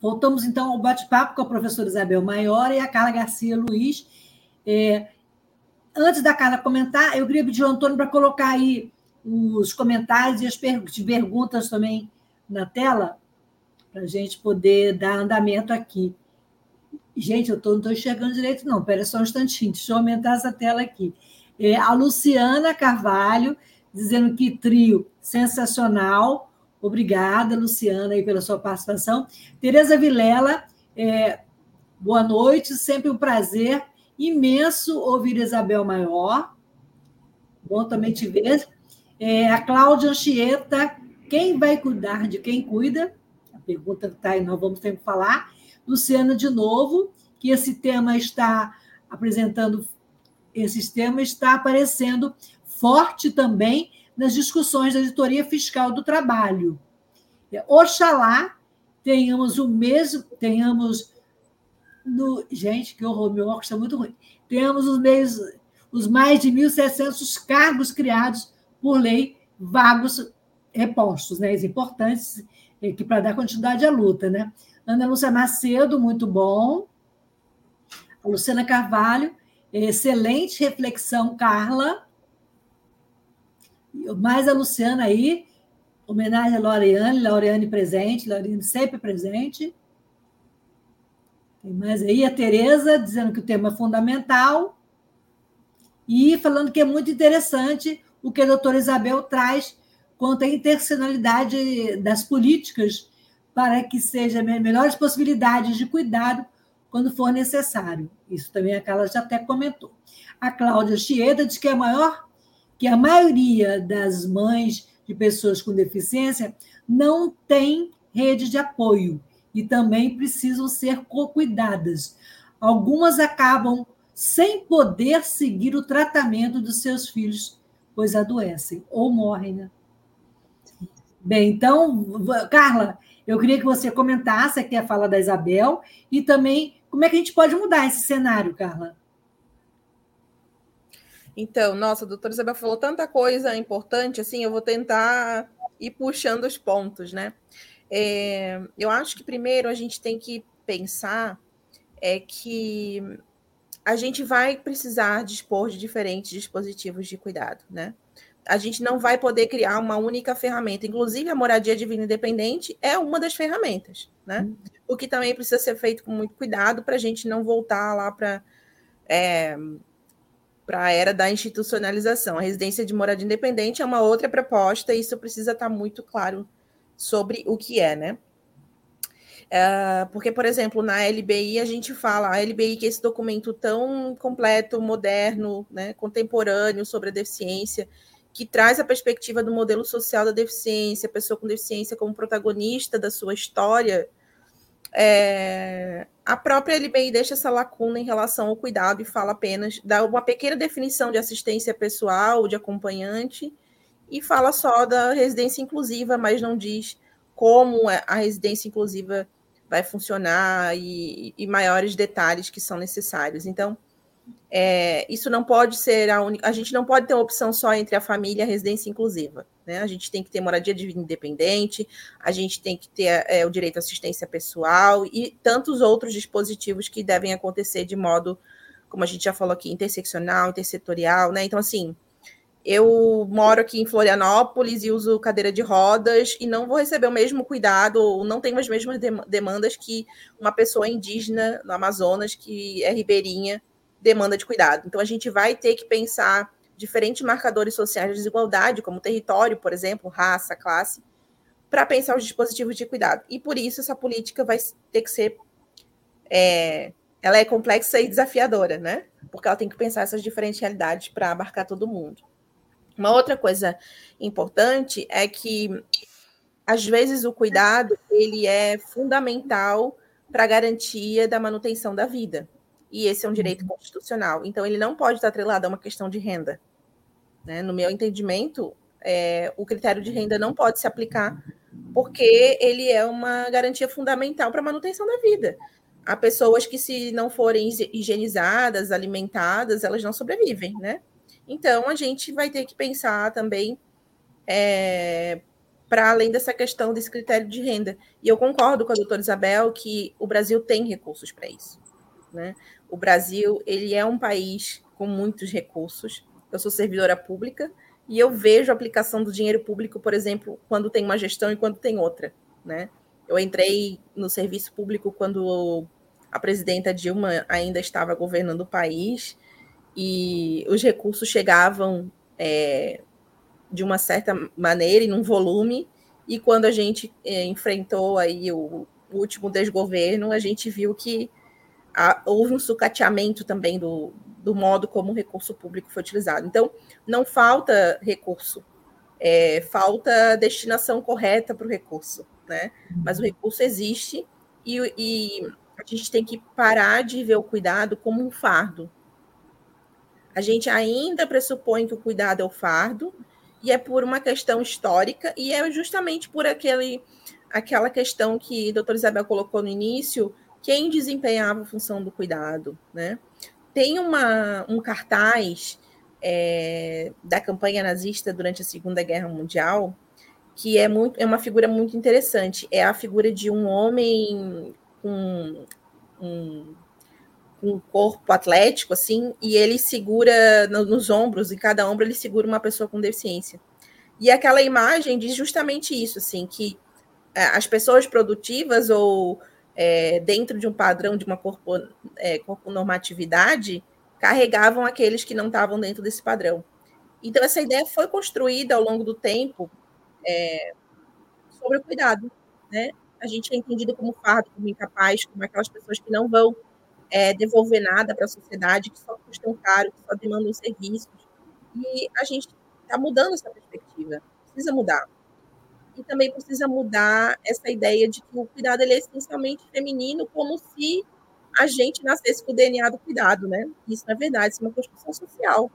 Voltamos então ao bate-papo com a professora Isabel Maior e a Carla Garcia Luiz. É, antes da Carla comentar, eu queria pedir ao Antônio para colocar aí os comentários e as perguntas também na tela, para a gente poder dar andamento aqui. Gente, eu tô, não estou enxergando direito, não. Espera só um instantinho, deixa eu aumentar essa tela aqui. É, a Luciana Carvalho, dizendo que trio sensacional. Obrigada, Luciana, aí, pela sua participação. Tereza Vilela, é, boa noite, sempre um prazer imenso ouvir Isabel Maior. Bom também te ver. É, a Cláudia Anchieta, quem vai cuidar de quem cuida? A pergunta está aí, nós vamos ter que falar. Luciana, de novo, que esse tema está apresentando, esse tema está aparecendo forte também nas discussões da editoria fiscal do trabalho. É, oxalá tenhamos o mesmo, tenhamos no, gente, que horror, meu óculos está muito ruim. Tenhamos os meios, os mais de 1.700 cargos criados por lei, vagos repostos, né? Os importantes é, que para dar continuidade à luta, né? Ana Lúcia Macedo, muito bom. A Luciana Carvalho, excelente reflexão, Carla. Mais a Luciana aí, homenagem a Laureane, Laureane presente, Laureane sempre presente. Tem mais aí a Tereza dizendo que o tema é fundamental e falando que é muito interessante o que a doutora Isabel traz quanto à intencionalidade das políticas para que sejam melhores possibilidades de cuidado quando for necessário. Isso também a Carla já até comentou. A Cláudia Chieda diz que a maior, que a maioria das mães de pessoas com deficiência não tem rede de apoio e também precisam ser cuidadas. Algumas acabam sem poder seguir o tratamento dos seus filhos, pois adoecem ou morrem, né? Bem, então, Carla, eu queria que você comentasse aqui a fala da Isabel e também como é que a gente pode mudar esse cenário, Carla? Então, nossa, a doutora Isabel falou tanta coisa importante, assim, eu vou tentar ir puxando os pontos, né? É, eu acho que primeiro a gente tem que pensar é que a gente vai precisar dispor de diferentes dispositivos de cuidado, né? A gente não vai poder criar uma única ferramenta. Inclusive, a moradia divina independente é uma das ferramentas, né? Uhum. O que também precisa ser feito com muito cuidado para a gente não voltar lá para é, para a era da institucionalização. A residência de moradia independente é uma outra proposta, e isso precisa estar tá muito claro sobre o que é, né? Uh, porque, por exemplo, na LBI a gente fala, a LBI que é esse documento tão completo, moderno, né, contemporâneo sobre a deficiência, que traz a perspectiva do modelo social da deficiência, a pessoa com deficiência como protagonista da sua história, é, a própria LBI deixa essa lacuna em relação ao cuidado e fala apenas, dá uma pequena definição de assistência pessoal, de acompanhante, e fala só da residência inclusiva, mas não diz como é a residência inclusiva vai funcionar e, e maiores detalhes que são necessários. Então, é, isso não pode ser a única. A gente não pode ter uma opção só entre a família e a residência inclusiva. Né? A gente tem que ter moradia de vida independente, a gente tem que ter é, o direito à assistência pessoal e tantos outros dispositivos que devem acontecer de modo, como a gente já falou aqui, interseccional, intersetorial. Né? Então, assim, eu moro aqui em Florianópolis e uso cadeira de rodas e não vou receber o mesmo cuidado, ou não tenho as mesmas demandas que uma pessoa indígena no Amazonas, que é ribeirinha, demanda de cuidado. Então, a gente vai ter que pensar diferentes marcadores sociais de desigualdade, como território, por exemplo, raça, classe, para pensar os dispositivos de cuidado. E por isso essa política vai ter que ser. É, ela é complexa e desafiadora, né? Porque ela tem que pensar essas diferentes realidades para abarcar todo mundo. Uma outra coisa importante é que às vezes o cuidado ele é fundamental para a garantia da manutenção da vida. E esse é um direito uhum. constitucional. Então ele não pode estar atrelado a uma questão de renda. Né? No meu entendimento, é, o critério de renda não pode se aplicar porque ele é uma garantia fundamental para a manutenção da vida. Há pessoas que, se não forem higienizadas, alimentadas, elas não sobrevivem, né? Então, a gente vai ter que pensar também é, para além dessa questão desse critério de renda. E eu concordo com a doutora Isabel que o Brasil tem recursos para isso. Né? O Brasil ele é um país com muitos recursos. Eu sou servidora pública e eu vejo a aplicação do dinheiro público, por exemplo, quando tem uma gestão e quando tem outra. Né? Eu entrei no serviço público quando a presidenta Dilma ainda estava governando o país e os recursos chegavam é, de uma certa maneira e num volume, e quando a gente é, enfrentou aí o, o, último desgoverno, a gente viu que houve um sucateamento também do, do modo como o recurso público foi utilizado. Então, não falta recurso, é, falta destinação correta para o recurso, né? Mas o recurso existe e, e a gente tem que parar de ver o cuidado como um fardo, a gente ainda pressupõe que o cuidado é o fardo, e é por uma questão histórica, e é justamente por aquele, aquela questão que a doutora Isabel colocou no início, quem desempenhava a função do cuidado. Né? Tem uma, um cartaz é, da campanha nazista durante a Segunda Guerra Mundial, que é, muito, é uma figura muito interessante. É a figura de um homem com um um corpo atlético, assim, e ele segura no, nos ombros, e cada ombro ele segura uma pessoa com deficiência. E aquela imagem diz justamente isso, assim, que é, as pessoas produtivas ou é, dentro de um padrão de uma corpo, é, carregavam aqueles que não estavam dentro desse padrão. Então, essa ideia foi construída ao longo do tempo é, sobre o cuidado, né? A gente é entendido como fardo, como incapaz, como aquelas pessoas que não vão é, devolver nada para a sociedade, que só custam caro, que só demandam serviços. E a gente está mudando essa perspectiva, precisa mudar. E também precisa mudar essa ideia de que o cuidado é essencialmente feminino, como se a gente nascesse com o DNA do cuidado, né? Isso não é verdade, isso é uma construção social.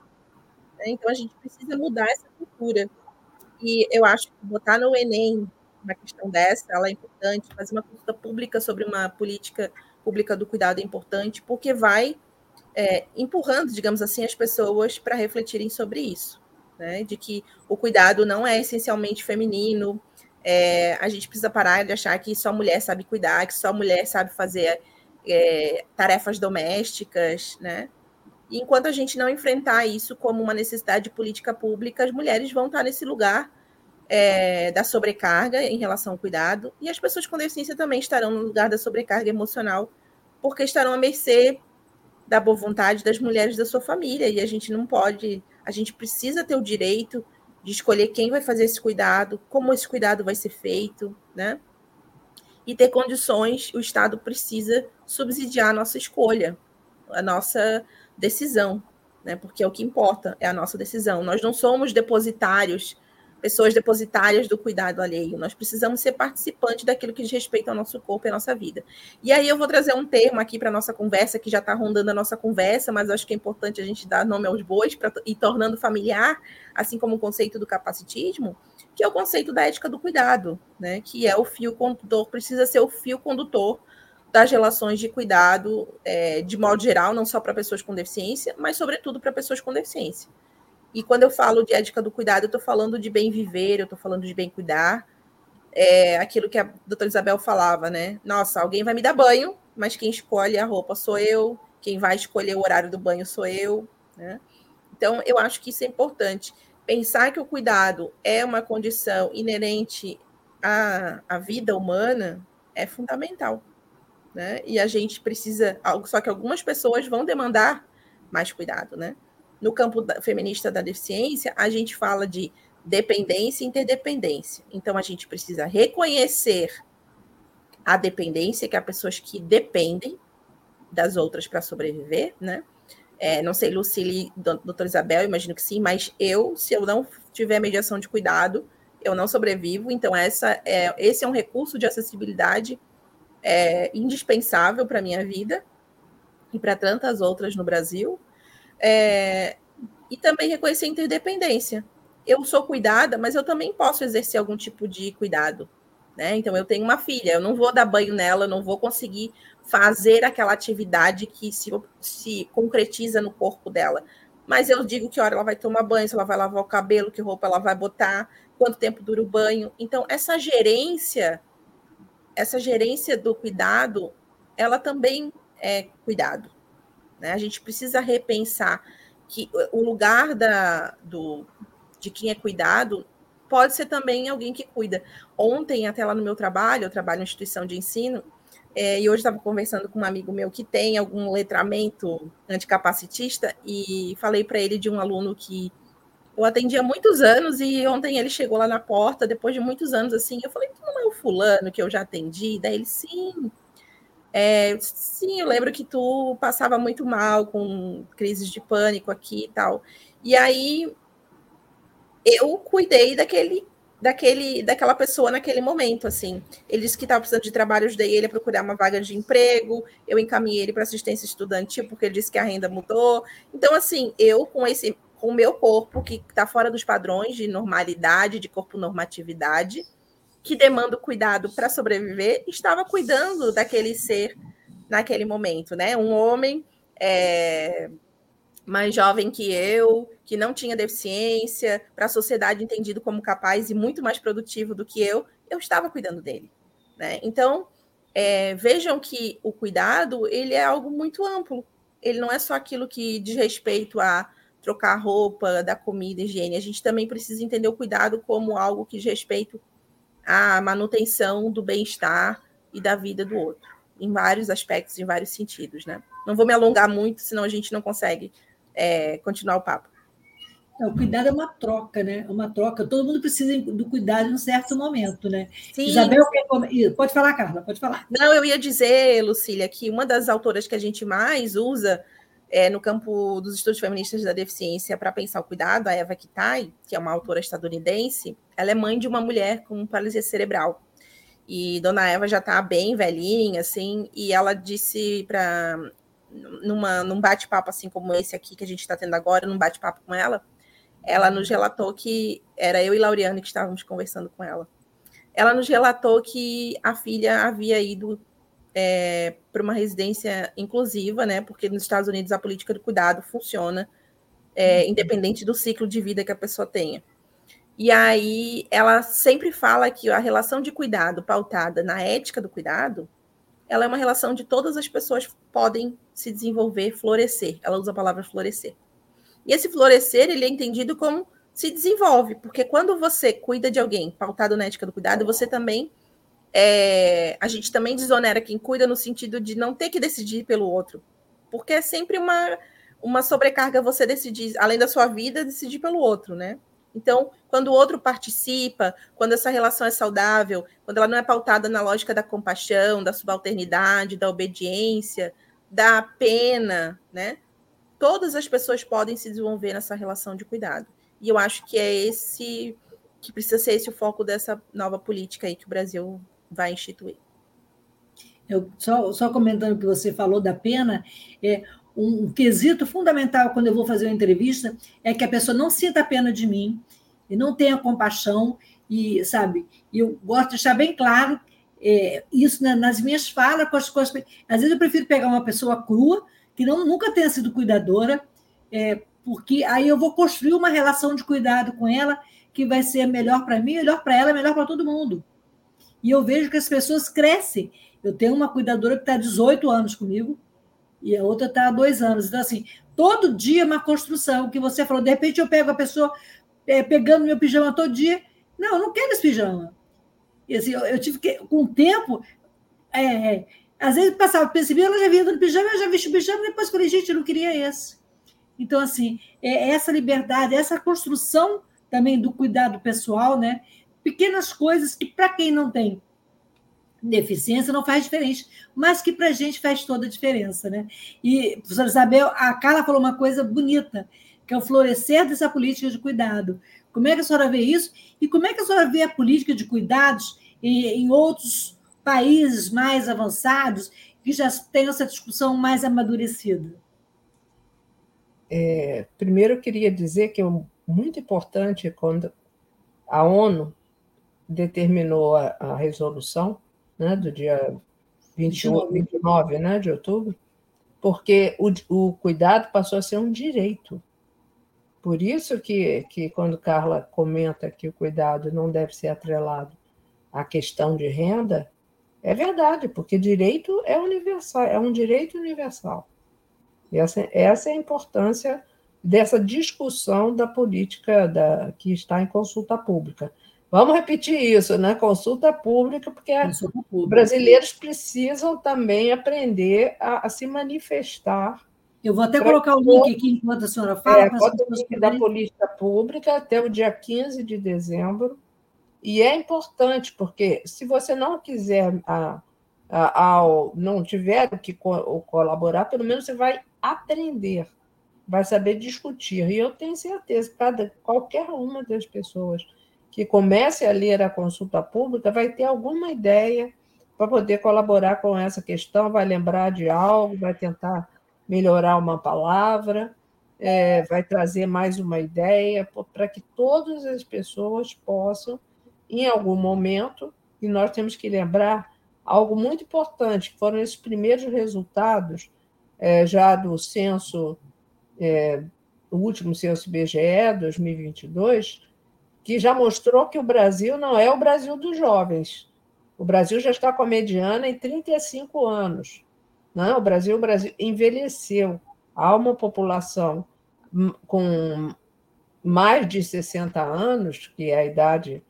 Né? Então a gente precisa mudar essa cultura. E eu acho que botar no Enem uma questão dessa, ela é importante, fazer uma consulta pública sobre uma política pública do cuidado é importante, porque vai é, empurrando, digamos assim, as pessoas para refletirem sobre isso, né? De que o cuidado não é essencialmente feminino, é, a gente precisa parar de achar que só mulher sabe cuidar, que só mulher sabe fazer é, tarefas domésticas, né? E enquanto a gente não enfrentar isso como uma necessidade de política pública, as mulheres vão estar nesse lugar é, da sobrecarga em relação ao cuidado, e as pessoas com deficiência também estarão no lugar da sobrecarga emocional, porque estarão à mercê da boa vontade das mulheres da sua família, e a gente não pode, a gente precisa ter o direito de escolher quem vai fazer esse cuidado, como esse cuidado vai ser feito, né? E ter condições, o Estado precisa subsidiar a nossa escolha, a nossa decisão, né? Porque é o que importa, é a nossa decisão. Nós não somos depositários pessoas depositárias do cuidado alheio. Nós precisamos ser participantes daquilo que diz respeito ao nosso corpo e à nossa vida. E aí eu vou trazer um termo aqui para a nossa conversa, que já está rondando a nossa conversa, mas acho que é importante a gente dar nome aos bois ir tornando familiar, assim como o conceito do capacitismo, que é o conceito da ética do cuidado, né? que é o fio condutor, precisa ser o fio condutor das relações de cuidado, é, de modo geral, não só para pessoas com deficiência, mas, sobretudo, para pessoas com deficiência. E quando eu falo de ética do cuidado, eu estou falando de bem viver, eu estou falando de bem cuidar. É aquilo que a doutora Isabel falava, né? Nossa, alguém vai me dar banho, mas quem escolhe a roupa sou eu, quem vai escolher o horário do banho sou eu, né? Então, eu acho que isso é importante. Pensar que o cuidado é uma condição inerente à, à vida humana é fundamental. Né? E a gente precisa. Só que algumas pessoas vão demandar mais cuidado, né? No campo da, feminista da deficiência, a gente fala de dependência e interdependência. Então, a gente precisa reconhecer a dependência, que há pessoas que dependem das outras para sobreviver, né? É, não sei, Lucille, doutora Isabel, imagino que sim, mas eu, se eu não tiver mediação de cuidado, eu não sobrevivo. Então, essa é, esse é um recurso de acessibilidade é, indispensável para a minha vida e para tantas outras no Brasil. É, e também reconhecer a interdependência. Eu sou cuidada, mas eu também posso exercer algum tipo de cuidado. Né? Então, eu tenho uma filha, eu não vou dar banho nela, não vou conseguir fazer aquela atividade que se, se concretiza no corpo dela. Mas eu digo que hora ela vai tomar banho, se ela vai lavar o cabelo, que roupa ela vai botar, quanto tempo dura o banho. Então, essa gerência, essa gerência do cuidado, ela também é cuidado. Né? A gente precisa repensar que o lugar da, do, de quem é cuidado pode ser também alguém que cuida. Ontem, até lá no meu trabalho, eu trabalho em instituição de ensino, é, e hoje estava conversando com um amigo meu que tem algum letramento anticapacitista, e falei para ele de um aluno que eu atendi há muitos anos, e ontem ele chegou lá na porta, depois de muitos anos assim, eu falei, tu não é o fulano que eu já atendi? Daí ele, sim, é, sim, eu lembro que tu passava muito mal com crises de pânico aqui e tal. E aí eu cuidei daquele, daquele, daquela pessoa naquele momento, assim. Ele disse que estava precisando de trabalho, ajudei ele a procurar uma vaga de emprego, eu encaminhei ele para assistência estudantil, porque ele disse que a renda mudou. Então, assim, eu com esse com o meu corpo, que está fora dos padrões de normalidade, de corpo normatividade, que demanda o cuidado para sobreviver, estava cuidando daquele ser naquele momento, né? Um homem é, mais jovem que eu, que não tinha deficiência, para a sociedade entendido como capaz e muito mais produtivo do que eu, eu estava cuidando dele, né? Então, é, vejam que o cuidado ele é algo muito amplo. Ele não é só aquilo que diz respeito a trocar roupa, dar comida, higiene. A gente também precisa entender o cuidado como algo que diz respeito a manutenção do bem-estar e da vida do outro, em vários aspectos, em vários sentidos, né? Não vou me alongar muito, senão a gente não consegue é, continuar o papo. O cuidado é uma troca, né? É uma troca. Todo mundo precisa do cuidado em um certo momento, né? Sim. Isabel, pode falar, Carla, pode falar. Não, eu ia dizer, Lucília, que uma das autoras que a gente mais usa é, no campo dos estudos feministas da deficiência para pensar o cuidado, a Eva Kitai, que é uma autora estadunidense, ela é mãe de uma mulher com paralisia cerebral. E Dona Eva já está bem velhinha, assim, e ela disse para numa num bate-papo assim como esse aqui que a gente está tendo agora, num bate-papo com ela, ela nos relatou que era eu e Lauriane que estávamos conversando com ela. Ela nos relatou que a filha havia ido é, para uma residência inclusiva, né? Porque nos Estados Unidos a política do cuidado funciona é, uhum. independente do ciclo de vida que a pessoa tenha. E aí ela sempre fala que a relação de cuidado pautada na ética do cuidado, ela é uma relação de todas as pessoas podem se desenvolver, florescer. Ela usa a palavra florescer. E esse florescer, ele é entendido como se desenvolve, porque quando você cuida de alguém pautado na ética do cuidado, você também é, a gente também desonera quem cuida no sentido de não ter que decidir pelo outro, porque é sempre uma, uma sobrecarga você decidir, além da sua vida, decidir pelo outro, né? Então, quando o outro participa, quando essa relação é saudável, quando ela não é pautada na lógica da compaixão, da subalternidade, da obediência, da pena, né? Todas as pessoas podem se desenvolver nessa relação de cuidado. E eu acho que é esse que precisa ser esse o foco dessa nova política aí que o Brasil vai instituir. Eu, só, só comentando o que você falou da pena, é, um quesito fundamental quando eu vou fazer uma entrevista é que a pessoa não sinta pena de mim e não tenha compaixão e sabe eu gosto de deixar bem claro é, isso nas minhas falas com as coisas às vezes eu prefiro pegar uma pessoa crua que não nunca tenha sido cuidadora é, porque aí eu vou construir uma relação de cuidado com ela que vai ser melhor para mim melhor para ela melhor para todo mundo e eu vejo que as pessoas crescem eu tenho uma cuidadora que está há 18 anos comigo e a outra está há dois anos. Então, assim, todo dia é uma construção. Que você falou, de repente eu pego a pessoa é, pegando meu pijama todo dia. Não, eu não quero esse pijama. E, assim, eu, eu tive que, com o tempo, é, às vezes passava percebi, ela já vinha no pijama, eu já vesti o pijama, depois falei, gente, eu não queria esse. Então, assim, é essa liberdade, essa construção também do cuidado pessoal, né? Pequenas coisas que, para quem não tem deficiência não faz diferença, mas que para a gente faz toda a diferença. Né? E, professora Isabel, a Carla falou uma coisa bonita, que é o florescer dessa política de cuidado. Como é que a senhora vê isso? E como é que a senhora vê a política de cuidados em, em outros países mais avançados que já têm essa discussão mais amadurecida? É, primeiro, eu queria dizer que é muito importante quando a ONU determinou a, a resolução né, do dia 21, 29 né, de outubro, porque o, o cuidado passou a ser um direito. Por isso que, que quando Carla comenta que o cuidado não deve ser atrelado à questão de renda, é verdade, porque direito é universal, é um direito universal. E essa, essa é a importância dessa discussão da política da, que está em consulta pública. Vamos repetir isso, né? Consulta pública, porque Consulta pública. brasileiros precisam também aprender a, a, se manifestar. Eu vou até colocar o link aqui enquanto a senhora fala. É, bota o link da política pública até o dia 15 de dezembro. E é importante, porque se você não quiser, a, a, ao, não tiver que co colaborar, pelo menos você vai aprender, vai saber discutir. E eu tenho certeza que cada, qualquer uma das pessoas que comece a ler a consulta pública vai ter alguma ideia para poder colaborar com essa questão, vai lembrar de algo, vai tentar melhorar uma palavra, é, vai trazer mais uma ideia para que todas as pessoas possam, em algum momento, e nós temos que lembrar algo muito importante, que foram esses primeiros resultados é, já do censo, é, o último censo BGE 2022, que já mostrou que o Brasil não é o Brasil dos jovens. O Brasil já está com a mediana em 35 anos. Não, né? o Brasil, o Brasil envelheceu. Há uma população com mais de 60 anos, que é a idade,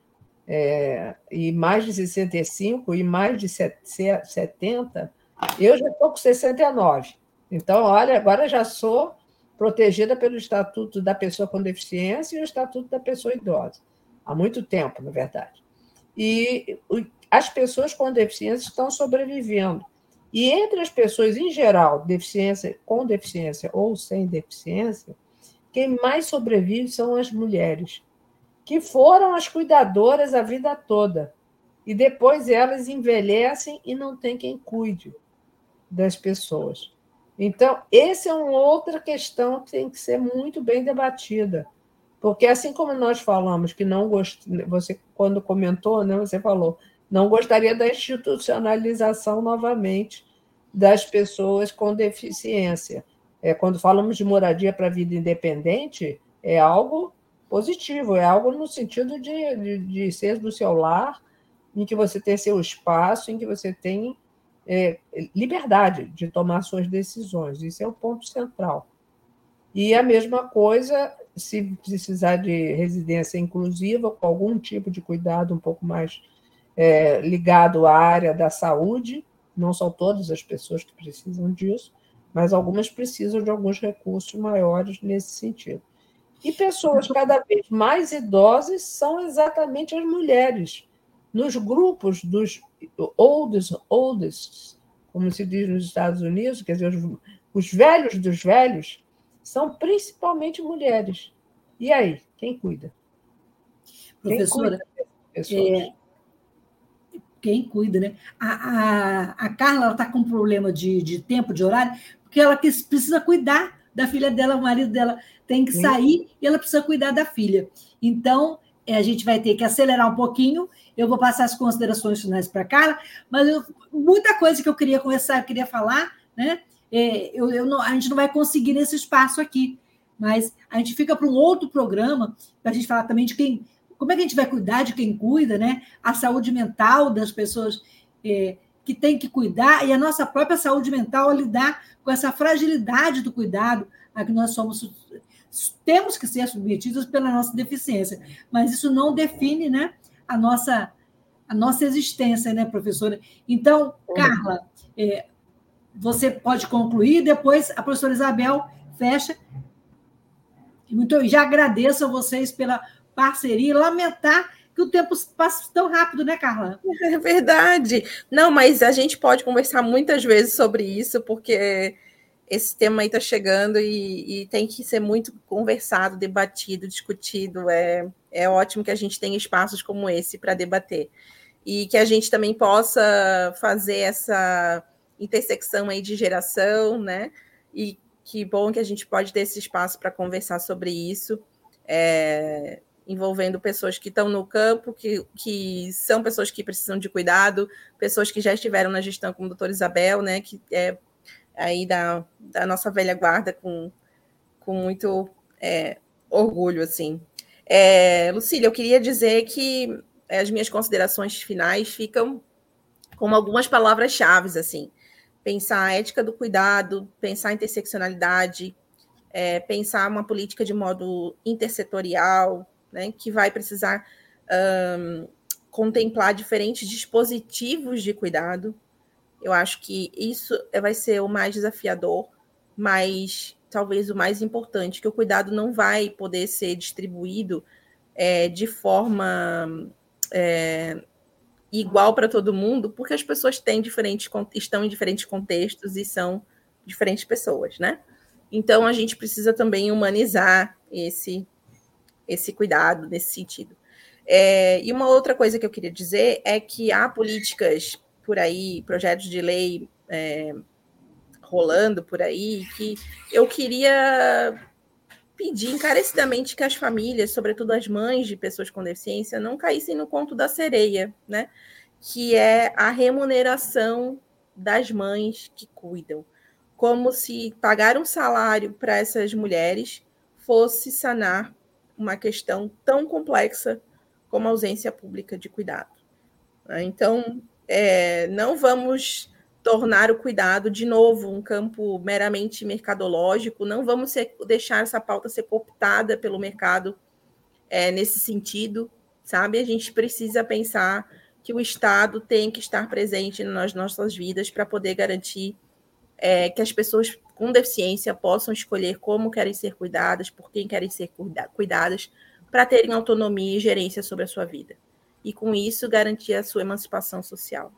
é, e mais de 65 e mais de 70. Eu já estou com 69. Então, olha, agora já sou protegida pelo Estatuto da Pessoa com Deficiência e o Estatuto da Pessoa Idosa, há muito tempo, na verdade. E as pessoas com deficiência estão sobrevivendo. E entre as pessoas em geral, deficiência, com deficiência ou sem deficiência, quem mais sobrevive são as mulheres, que foram as cuidadoras a vida toda. E depois elas envelhecem e não tem quem cuide das pessoas. Então, essa é uma outra questão que tem que ser muito bem debatida. Porque assim como nós falamos que não gost... você quando comentou, né, você falou, não gostaria da institucionalização novamente das pessoas com deficiência. É, quando falamos de moradia para vida independente, é algo positivo, é algo no sentido de, de, de ser do seu lar, em que você tem seu espaço, em que você tem é, liberdade de tomar suas decisões. Isso é o ponto central. E a mesma coisa, se precisar de residência inclusiva, com algum tipo de cuidado um pouco mais é, ligado à área da saúde, não são todas as pessoas que precisam disso, mas algumas precisam de alguns recursos maiores nesse sentido. E pessoas cada vez mais idosas são exatamente as mulheres. Nos grupos dos oldest, oldest, como se diz nos Estados Unidos, quer dizer, os, os velhos dos velhos, são principalmente mulheres. E aí, quem cuida? Professora, quem cuida, é, quem cuida né? A, a, a Carla está com problema de, de tempo, de horário, porque ela precisa cuidar da filha dela, o marido dela tem que sair e ela precisa cuidar da filha. Então, a gente vai ter que acelerar um pouquinho. Eu vou passar as considerações finais para Carla, mas eu, muita coisa que eu queria conversar, eu queria falar, né? É, eu, eu não, a gente não vai conseguir nesse espaço aqui, mas a gente fica para um outro programa para a gente falar também de quem, como é que a gente vai cuidar de quem cuida, né? A saúde mental das pessoas é, que tem que cuidar e a nossa própria saúde mental lidar com essa fragilidade do cuidado a que nós somos temos que ser submetidos pela nossa deficiência, mas isso não define né, a, nossa, a nossa existência, né, professora? Então, Carla, é, você pode concluir, depois a professora Isabel fecha. Muito, já agradeço a vocês pela parceria e lamentar que o tempo passa tão rápido, né, Carla? É verdade. Não, mas a gente pode conversar muitas vezes sobre isso, porque esse tema aí está chegando e, e, tem que ser muito conversado, debatido, discutido. É, é ótimo que a gente tenha espaços como esse para debater. E que a gente também possa fazer essa intersecção aí de geração, né? E que bom que a gente pode ter esse espaço para conversar sobre isso, é, envolvendo pessoas que estão no campo, que, que são pessoas que precisam de cuidado, pessoas que já estiveram na gestão, como a doutora Isabel, né? Que é aí da, da nossa velha guarda com, com muito é, orgulho, assim. É, Lucília, eu queria dizer que as minhas considerações finais ficam com algumas palavras-chave, assim. Pensar a ética do cuidado, pensar a interseccionalidade, é, pensar uma política de modo intersetorial, né, que vai precisar um, contemplar diferentes dispositivos de cuidado, eu acho que isso vai ser o mais desafiador, mas talvez o mais importante, que o cuidado não vai poder ser distribuído é, de forma é, igual para todo mundo, porque as pessoas têm diferentes, estão em diferentes contextos e são diferentes pessoas, né? Então a gente precisa também humanizar esse esse cuidado nesse sentido. É, e uma outra coisa que eu queria dizer é que há políticas por aí, projetos de lei é, rolando por aí, que eu queria pedir encarecidamente que as famílias, sobretudo as mães de pessoas com deficiência, não caíssem no conto da sereia, né? Que é a remuneração das mães que cuidam. Como se pagar um salário para essas mulheres fosse sanar uma questão tão complexa como a ausência pública de cuidado. Então, é, não vamos tornar o cuidado de novo um campo meramente mercadológico, não vamos ser, deixar essa pauta ser cooptada pelo mercado é, nesse sentido, sabe? A gente precisa pensar que o Estado tem que estar presente nas nossas vidas para poder garantir é, que as pessoas com deficiência possam escolher como querem ser cuidadas, por quem querem ser cuidadas, para terem autonomia e gerência sobre a sua vida. E com isso garantir a sua emancipação social.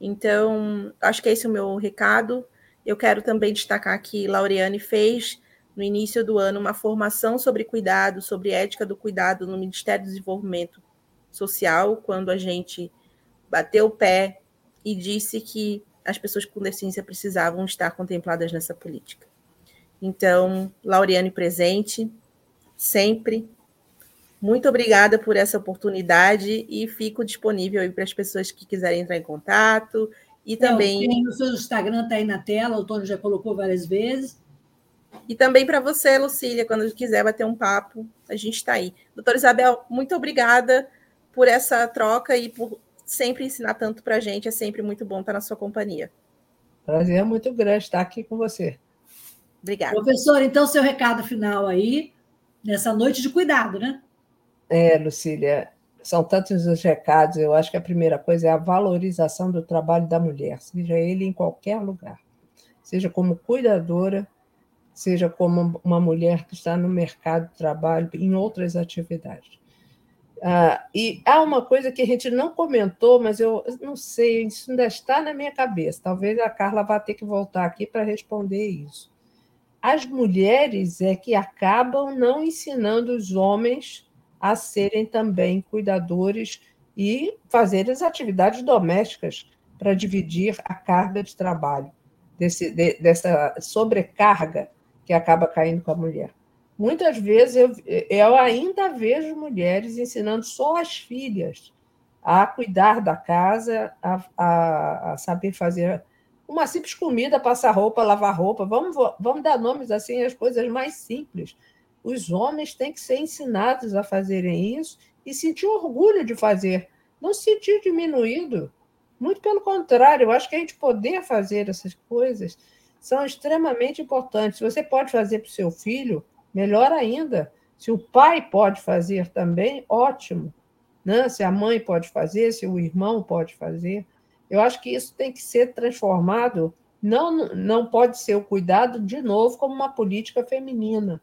Então, acho que esse é o meu recado. Eu quero também destacar que Laureane fez no início do ano uma formação sobre cuidado, sobre ética do cuidado no Ministério do Desenvolvimento Social, quando a gente bateu o pé e disse que as pessoas com deficiência precisavam estar contempladas nessa política. Então, Laureane presente, sempre. Muito obrigada por essa oportunidade e fico disponível aí para as pessoas que quiserem entrar em contato. E também. É, o seu Instagram está aí na tela, o Tony já colocou várias vezes. E também para você, Lucília, quando quiser bater um papo, a gente está aí. Doutora Isabel, muito obrigada por essa troca e por sempre ensinar tanto para a gente. É sempre muito bom estar na sua companhia. Prazer é muito grande estar aqui com você. Obrigada. Professor, então, seu recado final aí, nessa noite de cuidado, né? É, Lucília, são tantos os recados. Eu acho que a primeira coisa é a valorização do trabalho da mulher, seja ele em qualquer lugar, seja como cuidadora, seja como uma mulher que está no mercado de trabalho, em outras atividades. Ah, e há uma coisa que a gente não comentou, mas eu não sei, isso ainda está na minha cabeça. Talvez a Carla vá ter que voltar aqui para responder isso. As mulheres é que acabam não ensinando os homens a serem também cuidadores e fazerem as atividades domésticas para dividir a carga de trabalho, desse, de, dessa sobrecarga que acaba caindo com a mulher. Muitas vezes eu, eu ainda vejo mulheres ensinando só as filhas a cuidar da casa, a, a, a saber fazer uma simples comida, passar roupa, lavar roupa. Vamos, vamos dar nomes assim às coisas mais simples. Os homens têm que ser ensinados a fazerem isso e sentir orgulho de fazer, não se sentir diminuído. Muito pelo contrário, eu acho que a gente poder fazer essas coisas são extremamente importantes. Você pode fazer para o seu filho, Melhor ainda, se o pai pode fazer também, ótimo. Né? Se a mãe pode fazer, se o irmão pode fazer. Eu acho que isso tem que ser transformado. Não, não pode ser o cuidado, de novo, como uma política feminina.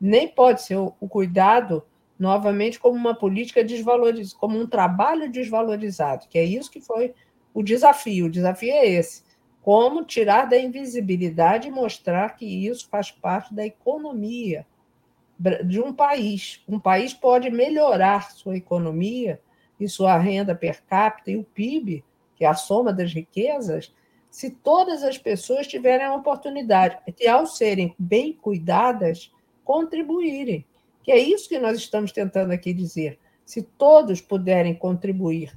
Nem pode ser o, cuidado, novamente, como uma política desvalorizada, como um trabalho desvalorizado, que é isso que foi o desafio. O desafio é esse como tirar da invisibilidade e mostrar que isso faz parte da economia de um país. Um país pode melhorar sua economia e sua renda per capita e o PIB, que é a soma das riquezas, se todas as pessoas tiverem a oportunidade de, ao serem bem cuidadas, contribuírem. Que é isso que nós estamos tentando aqui dizer. Se todos puderem contribuir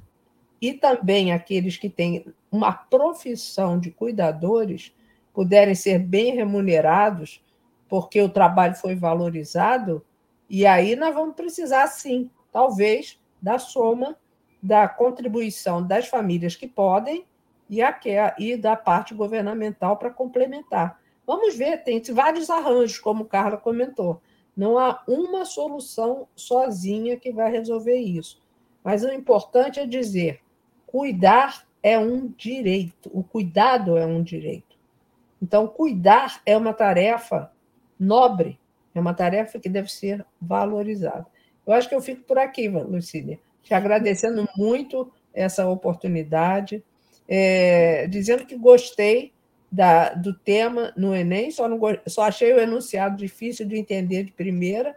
e também aqueles que têm uma profissão de cuidadores puderem ser bem remunerados, porque o trabalho foi valorizado, e aí nós vamos precisar, sim, talvez, da soma da contribuição das famílias que podem e, a, e da parte governamental para complementar. Vamos ver, tem vários arranjos, como Carla comentou. Não há uma solução sozinha que vai resolver isso. Mas o importante é dizer: Cuidar é um direito, o cuidado é um direito. Então, cuidar é uma tarefa nobre, é uma tarefa que deve ser valorizada. Eu acho que eu fico por aqui, Lucília, te agradecendo muito essa oportunidade, é, dizendo que gostei da, do tema no Enem, só, não, só achei o enunciado difícil de entender de primeira,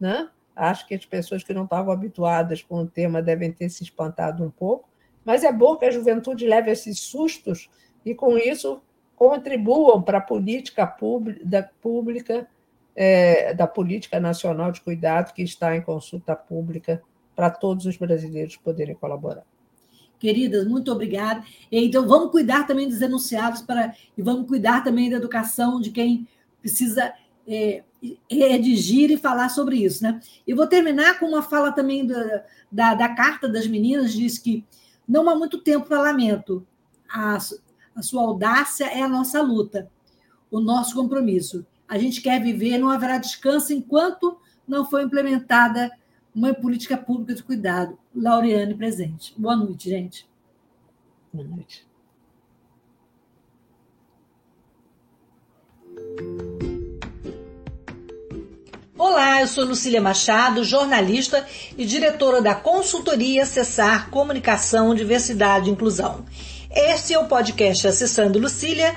né? Acho que as pessoas que não estavam habituadas com o tema devem ter se espantado um pouco, mas é bom que a juventude leve esses sustos e, com isso, contribuam para a política pública, pública é, da Política Nacional de Cuidado, que está em consulta pública para todos os brasileiros poderem colaborar. Queridas, muito obrigada. Então, vamos cuidar também dos enunciados para, e vamos cuidar também da educação de quem precisa é, redigir e falar sobre isso. Né? E vou terminar com uma fala também da, da, da Carta das Meninas, diz que não há muito tempo para lamento. A, a sua audácia é a nossa luta, o nosso compromisso. A gente quer viver, não haverá descanso enquanto não for implementada uma política pública de cuidado. Laureane presente. Boa noite, gente. Boa noite. Olá, eu sou Lucília Machado, jornalista e diretora da consultoria Cessar Comunicação, Diversidade e Inclusão. Este é o podcast Acessando Lucília,